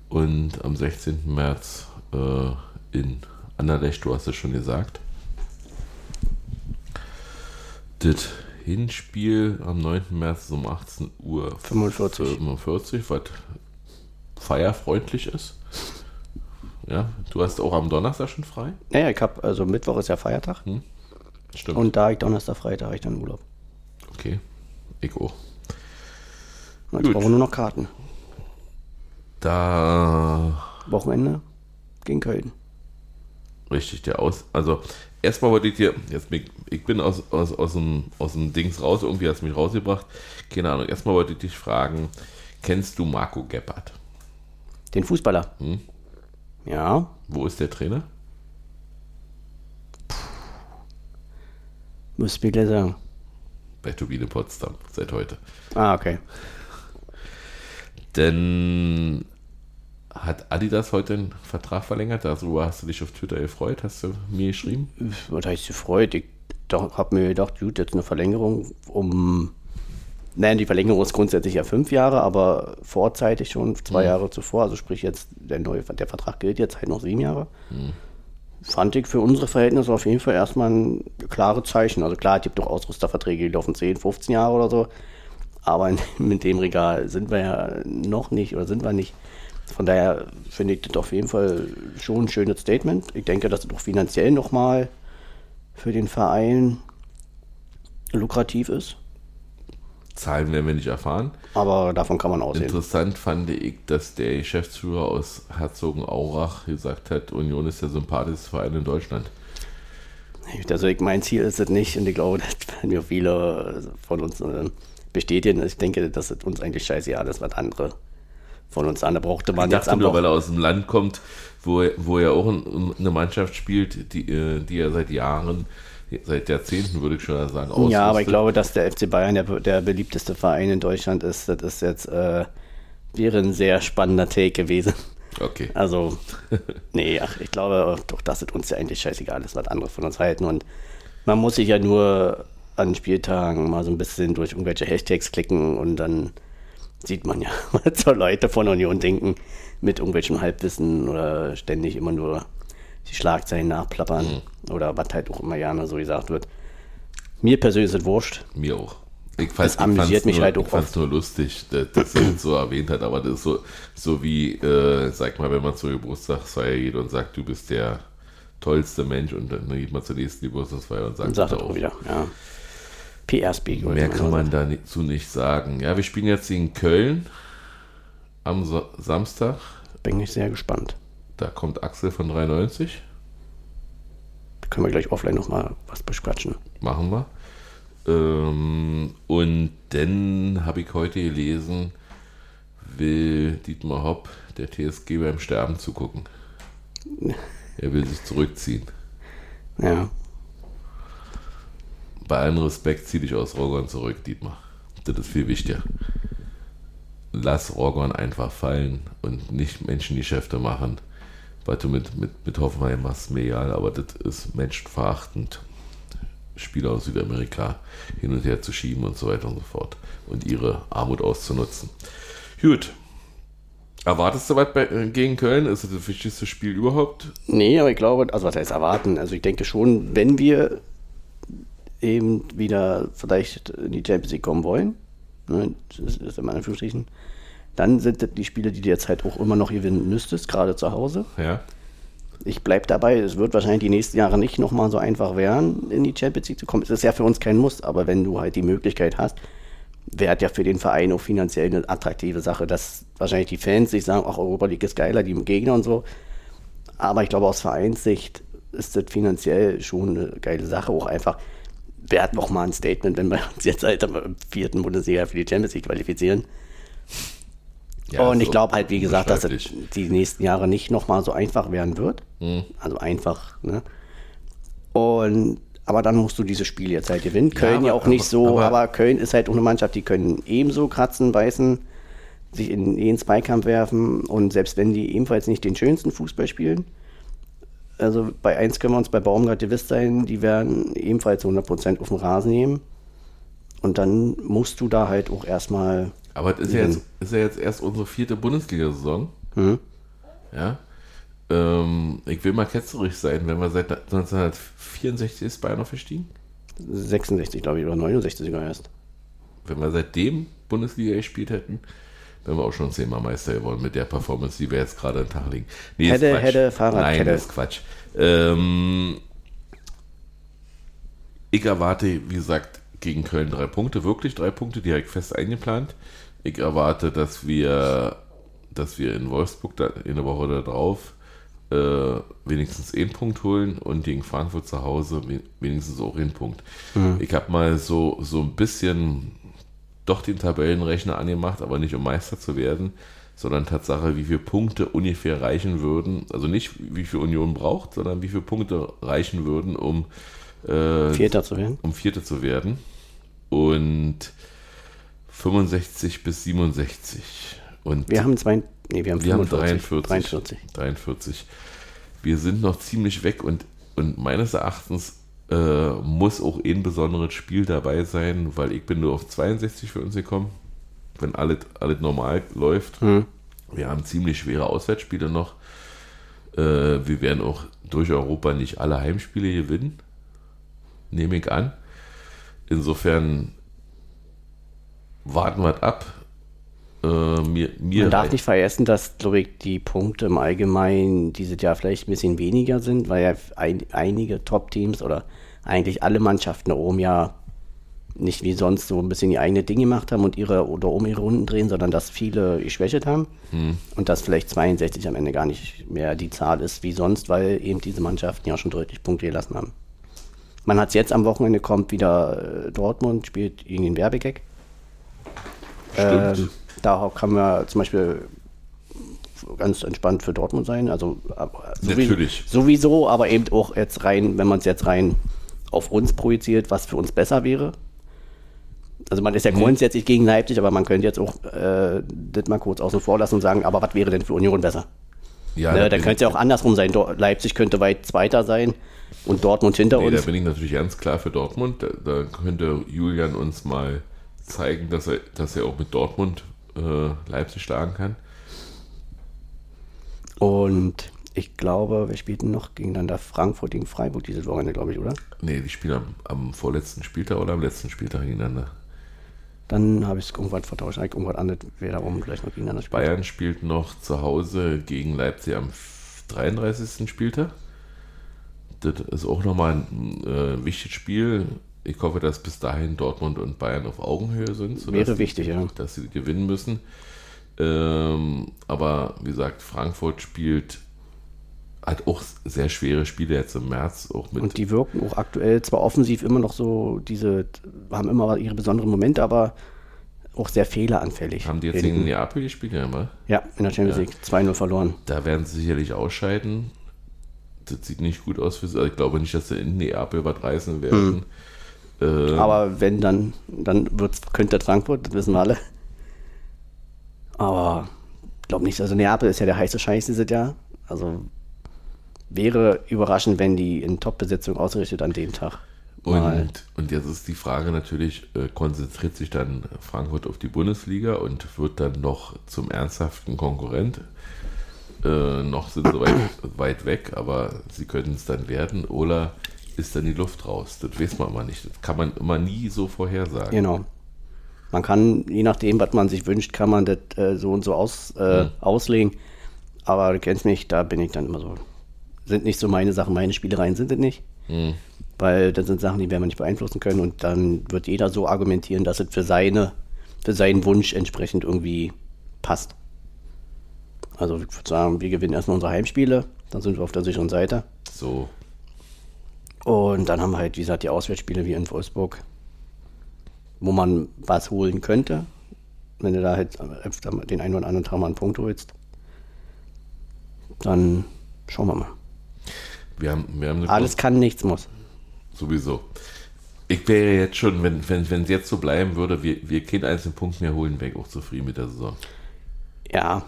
Und am 16. März äh, in Anderlecht, du hast es schon gesagt. Das Hinspiel am 9. März um 18 Uhr 45. 45, was feierfreundlich ist. Ja, du hast auch am Donnerstag schon frei? Naja, ich habe, also Mittwoch ist ja Feiertag. Hm. Stimmt. Und da ich Donnerstag, Freitag habe ich dann Urlaub. Okay, ich auch. Jetzt Gut. brauchen wir nur noch Karten. Da. Wochenende gegen Köln. Richtig, der Aus. Also, erstmal wollte ich dir. Jetzt, ich bin aus, aus, aus, dem, aus dem Dings raus, irgendwie hast du mich rausgebracht. Keine Ahnung. Erstmal wollte ich dich fragen: Kennst du Marco Gebhardt? Den Fußballer? Hm? Ja. Wo ist der Trainer? Muss mir gleich sagen. Bei Turbine Potsdam, seit heute. Ah, okay. Denn hat Adidas heute einen Vertrag verlängert? Darüber hast du dich auf Twitter gefreut? Hast du mir geschrieben? Was heißt gefreut? Ich habe mir gedacht, gut, jetzt eine Verlängerung um. Nein, die Verlängerung ist grundsätzlich ja fünf Jahre, aber vorzeitig schon zwei mhm. Jahre zuvor. Also sprich jetzt, der neue der Vertrag gilt jetzt halt noch sieben Jahre. Mhm. Fand ich für unsere Verhältnisse auf jeden Fall erstmal ein klares Zeichen. Also klar, es gibt doch Ausrüsterverträge, die laufen 10, 15 Jahre oder so. Aber (laughs) mit dem Regal sind wir ja noch nicht oder sind wir nicht. Von daher finde ich das auf jeden Fall schon ein schönes Statement. Ich denke, dass es auch finanziell nochmal für den Verein lukrativ ist. Zahlen werden wir nicht erfahren. Aber davon kann man aussehen. Interessant fand ich, dass der Geschäftsführer aus Herzogenaurach gesagt hat, Union ist der sympathischste Verein in Deutschland. Also ich, mein Ziel ist es nicht und ich glaube, (laughs) das werden mir viele von uns äh, bestätigen. Ich denke, dass es uns eigentlich scheißegal ist, was andere von uns an. Da brauchte man ich jetzt dachte weil er aus dem Land kommt, wo, wo er auch eine Mannschaft spielt, die, äh, die er seit Jahren, seit Jahrzehnten, würde ich schon sagen, ausrüstet. Ja, aber ich glaube, dass der FC Bayern der, der beliebteste Verein in Deutschland ist. Das ist jetzt, äh, wäre ein sehr spannender Take gewesen. Okay. (laughs) Also, (laughs) nee, ach, ich glaube doch, dass es uns ja eigentlich scheißegal ist, was andere von uns halten. Und man muss sich ja nur an Spieltagen mal so ein bisschen durch irgendwelche Hashtags klicken und dann sieht man ja, (laughs) was so Leute von Union denken, mit irgendwelchem Halbwissen oder ständig immer nur die Schlagzeilen nachplappern mhm. oder was halt auch immer gerne so gesagt wird. Mir persönlich ist es wurscht. Mir auch. Ich fand, das amüsiert mich nur, halt auch. Ich fand es nur lustig, dass, dass er so erwähnt hat, aber das ist so, so wie, äh, sag mal, wenn man zur Geburtstagsfeier geht und sagt, du bist der tollste Mensch und dann geht man zur nächsten Geburtstagsfeier und sagt, und sagt auch wieder, ja. PR-Speak. Mehr kann man dazu nicht sagen. Ja, wir spielen jetzt in Köln am so Samstag. Bin ich sehr gespannt. Da kommt Axel von 93. Da können wir gleich offline nochmal was besquatschen. Machen wir. Ähm, und dann habe ich heute gelesen, will Dietmar Hopp der TSG beim Sterben zugucken. (laughs) Er will sich zurückziehen. Ja bei allem Respekt, zieh dich aus Rogon zurück, Dietmar. Das ist viel wichtiger. Lass Rogon einfach fallen und nicht Menschengeschäfte machen. Was du mit, mit, mit Hoffenheim machst, mir egal, aber das ist menschenverachtend. Spieler aus Südamerika hin und her zu schieben und so weiter und so fort. Und ihre Armut auszunutzen. Gut. Erwartest du was äh, gegen Köln? Ist das das wichtigste Spiel überhaupt? Nee, aber ich glaube, also was heißt erwarten? Also ich denke schon, wenn wir eben wieder vielleicht in die Champions League kommen wollen, ne, das ist in Anführungsstrichen, dann sind das die Spiele, die du jetzt halt auch immer noch gewinnen müsstest, gerade zu Hause. Ja. Ich bleibe dabei, es wird wahrscheinlich die nächsten Jahre nicht nochmal so einfach werden, in die Champions League zu kommen. Es ist ja für uns kein Muss, aber wenn du halt die Möglichkeit hast, wäre ja für den Verein auch finanziell eine attraktive Sache, dass wahrscheinlich die Fans sich sagen, ach, Europa League ist geiler, die Gegner und so. Aber ich glaube, aus Vereinssicht ist das finanziell schon eine geile Sache, auch einfach wäre auch mal ein Statement, wenn wir uns jetzt halt im vierten Bundesliga für die Champions League qualifizieren. Ja, und ich so glaube halt, wie gesagt, dass es die nächsten Jahre nicht nochmal so einfach werden wird. Hm. Also einfach, ne? Und aber dann musst du dieses Spiel jetzt halt gewinnen. Köln ja, aber- auch nicht aber- so, aber- aber, Köln ist halt auch eine Mannschaft, die können ebenso kratzen, beißen, sich in jeden Zweikampf werfen und selbst wenn die ebenfalls nicht den schönsten Fußball spielen, also bei eins können wir uns bei Baumgart gewiss sein, die werden ebenfalls 100% auf den Rasen nehmen. Und dann musst du da halt auch erstmal Aber das ist ja, jetzt, ist ja jetzt erst unsere vierte Bundesliga-Saison. Mhm. Ja. Ähm, ich will mal ketzerisch sein, wenn wir seit 1964 ist Bayern aufgestiegen. 66, glaube ich, oder 69 sogar erst. Wenn wir seitdem Bundesliga gespielt hätten, wären wir auch schon zehnmal Meister geworden mit der Performance, die wir jetzt gerade an den Tag legen. Nee, Hätte, Quatsch. hätte, Fahrradkette. Nein, das ist Quatsch. Ähm, ich erwarte, wie gesagt, gegen Köln drei Punkte, wirklich drei Punkte, direkt fest eingeplant. Ich erwarte, dass wir, dass wir in Wolfsburg da, in der Woche darauf äh, wenigstens einen Punkt holen und gegen Frankfurt zu Hause we- wenigstens auch einen Punkt. Ich habe mal so, so ein bisschen doch den Tabellenrechner angemacht, aber nicht um Meister zu werden, sondern Tatsache, wie viele Punkte ungefähr reichen würden. Also nicht, wie viel Union braucht, sondern wie viele Punkte reichen würden, um, äh, Vierter zu werden. um Vierte zu werden. Und 65 bis 67. Und Wir haben zwei, nee, wir haben wir haben 45, 43. 43. Wir sind noch ziemlich weg und, und meines Erachtens äh, muss auch ein besonderes Spiel dabei sein, weil ich bin nur auf 62 für uns gekommen, wenn alles, alles normal läuft. Wir haben ziemlich schwere Auswärtsspiele noch. Äh, wir werden auch durch Europa nicht alle Heimspiele gewinnen, nehme ich an. Insofern warten wir ab. Äh, mir, mir Man darf nicht vergessen, dass, glaube ich, die Punkte im Allgemeinen dieses Jahr vielleicht ein bisschen weniger sind, weil ja ein, einige Top-Teams oder eigentlich alle Mannschaften da oben ja nicht wie sonst so ein bisschen die eigene Dinge gemacht haben und ihre oder um ihre Runden drehen, sondern dass viele geschwächt haben und dass vielleicht 62 am Ende gar nicht mehr die Zahl ist wie sonst, weil eben diese Mannschaften ja schon deutlich Punkte gelassen haben. Man hat es jetzt am Wochenende kommt wieder äh, Dortmund, spielt gegen den Werbegeck. Stimmt. Ähm, da kann man zum Beispiel ganz entspannt für Dortmund sein. Also sowie- Natürlich. sowieso, aber eben auch jetzt rein, wenn man es jetzt rein auf uns projiziert, was für uns besser wäre. Also man ist ja grundsätzlich gegen Leipzig, aber man könnte jetzt auch äh, das mal kurz außen vor lassen und sagen, aber was wäre denn für Union besser? Ja, ne, da da könnte es ja auch andersrum sein. Leipzig könnte weit Zweiter sein und Dortmund hinter Nee, da uns. bin ich natürlich ganz klar für Dortmund. Da, da könnte Julian uns mal zeigen, dass er, dass er auch mit Dortmund äh, Leipzig schlagen kann. Und ich glaube, wir spielten noch gegeneinander Frankfurt gegen Freiburg dieses Wochenende, glaube ich, oder? Nee, die spielen am, am vorletzten Spieltag oder am letzten Spieltag gegeneinander. Dann habe ich es irgendwann vertauscht, eigentlich irgendwas anderes, wer da oben gleich noch gegeneinander spielt. Bayern spielt noch zu Hause gegen Leipzig am 33. Spieltag. Das ist auch nochmal ein äh, wichtiges Spiel. Ich hoffe, dass bis dahin Dortmund und Bayern auf Augenhöhe sind. Wäre wichtig, ja. Dass sie gewinnen müssen. Ähm, aber wie gesagt, Frankfurt spielt, hat auch sehr schwere Spiele jetzt im März. Auch mit Und die wirken auch aktuell zwar offensiv immer noch so, diese, haben immer ihre besonderen Momente, aber auch sehr fehleranfällig. haben die jetzt gegen Neapel gespielt, ja, immer? Ja, in der Champions Ja. League 2-0 verloren. Da werden sie sicherlich ausscheiden. Das sieht nicht gut aus für sie. Also ich glaube nicht, dass sie in Neapel was reißen werden. Äh, Aber wenn dann, dann wird's, könnte Frankfurt, das wissen wir alle. Aber ich glaube nicht, also Neapel ist ja der heiße Scheiß dieses Jahr. Also wäre überraschend, wenn die in Top-Besetzung ausgerichtet an dem Tag. und, und jetzt ist die Frage natürlich, äh, konzentriert sich dann Frankfurt auf die Bundesliga und wird dann noch zum ernsthaften Konkurrent? Äh, noch sind sie weit, weit weg, aber sie könnten es dann werden. Oder ist dann die Luft raus? Das weiß man immer nicht. Das kann man immer nie so vorhersagen. Genau. Man kann, je nachdem, was man sich wünscht, kann man das äh, so und so aus, äh, Mhm. auslegen. Aber du kennst mich, da bin ich dann immer so. Sind nicht so meine Sachen, meine Spielereien sind es nicht. Mhm. Weil das sind Sachen, die werden wir nicht beeinflussen können und dann wird jeder so argumentieren, dass es für seine, für seinen Wunsch entsprechend irgendwie passt. Also ich würde sagen, wir gewinnen erstmal unsere Heimspiele, dann sind wir auf der sicheren Seite. So, Und dann haben wir halt, wie gesagt, die Auswärtsspiele wie in Wolfsburg, wo man was holen könnte, wenn du da halt öfter den einen oder anderen Tag mal einen Punkt holst. Dann schauen wir mal. Wir haben, wir haben Alles kann, nichts muss. Sowieso. Ich wäre jetzt schon, wenn wenn wenn es jetzt so bleiben würde, wir, wir keinen einzelnen Punkt mehr holen, wäre ich auch zufrieden mit der Saison. Ja,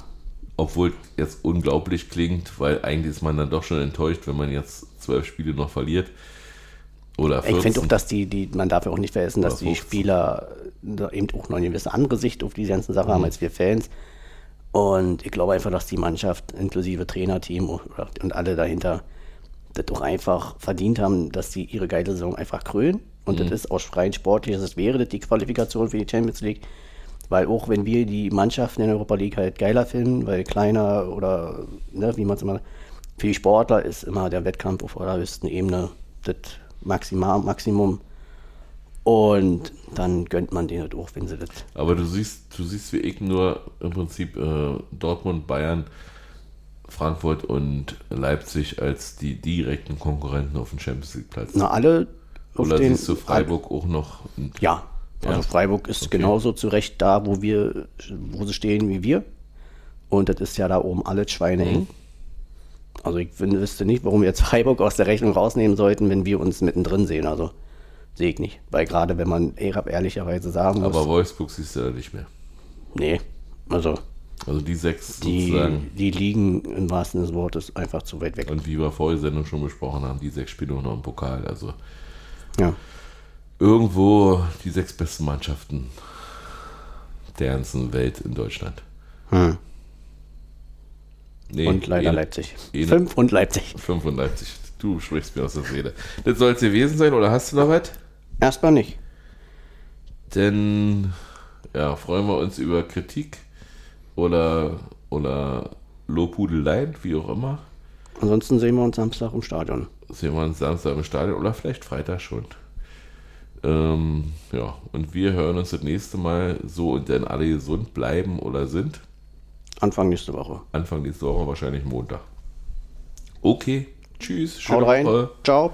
Obwohl jetzt unglaublich klingt, weil eigentlich ist man dann doch schon enttäuscht, wenn man jetzt zwölf Spiele noch verliert. Oder 14. ich finde auch, dass die, die, man darf ja auch nicht vergessen, dass Oder die 15. Spieler eben auch noch eine gewisse andere Sicht auf die ganzen Sachen haben als wir Fans. Und ich glaube einfach, dass die Mannschaft inklusive Trainerteam und alle dahinter das auch einfach verdient haben, dass sie ihre geile Saison einfach krönen. Und das ist aus freien sportlich, das wäre das die Qualifikation für die Champions League. Weil auch wenn wir die Mannschaften in der Europa League halt geiler finden, weil kleiner oder ne, wie man es immer, für die Sportler ist immer der Wettkampf auf allerhöchsten Ebene das Maxima, Maximum. Und dann gönnt man denen das auch, wenn sie das. Aber du siehst, du siehst wie ich nur im Prinzip äh, Dortmund, Bayern, Frankfurt und Leipzig als die direkten Konkurrenten auf dem Champions League Platz. Na, alle Oder den. siehst du Freiburg auch noch? Ja, also Ja. Freiburg ist Okay. genauso zu Recht da, wo wir, wo sie stehen wie wir. Und das ist ja da oben alles Schweine eng. Also ich finde, wüsste nicht, warum wir jetzt (laughs) Freiburg aus der Rechnung rausnehmen sollten, wenn wir uns mittendrin sehen. Also sehe ich nicht. Weil gerade wenn man eher ehrlicherweise sagen muss, Aber Wolfsburg siehst du ja nicht mehr. nee, also Also die sechs die, sozusagen. die liegen im wahrsten des Wortes einfach zu weit weg. Und wie wir vorher Sendung schon besprochen haben, die sechs spielen auch noch im Pokal. Also Ja. irgendwo die sechs besten Mannschaften der ganzen Welt in Deutschland. Hm. Nee, Und leider eh- Leipzig. eh- Fünf und Leipzig. 95. Du sprichst mir aus der Seele. Das soll es gewesen sein oder hast du noch was? Erstmal nicht. Denn ja, freuen wir uns über Kritik oder, oder Lobhudeleien, wie auch immer. Ansonsten sehen wir uns Samstag im Stadion. Sehen wir uns Samstag im Stadion oder vielleicht Freitag schon. Ähm, ja, und wir hören uns das nächste Mal so und dann alle gesund bleiben oder sind. Anfang nächste Woche. Anfang nächste Woche, wahrscheinlich Montag. Okay, tschüss. Haut schöne rein. Woche. Ciao.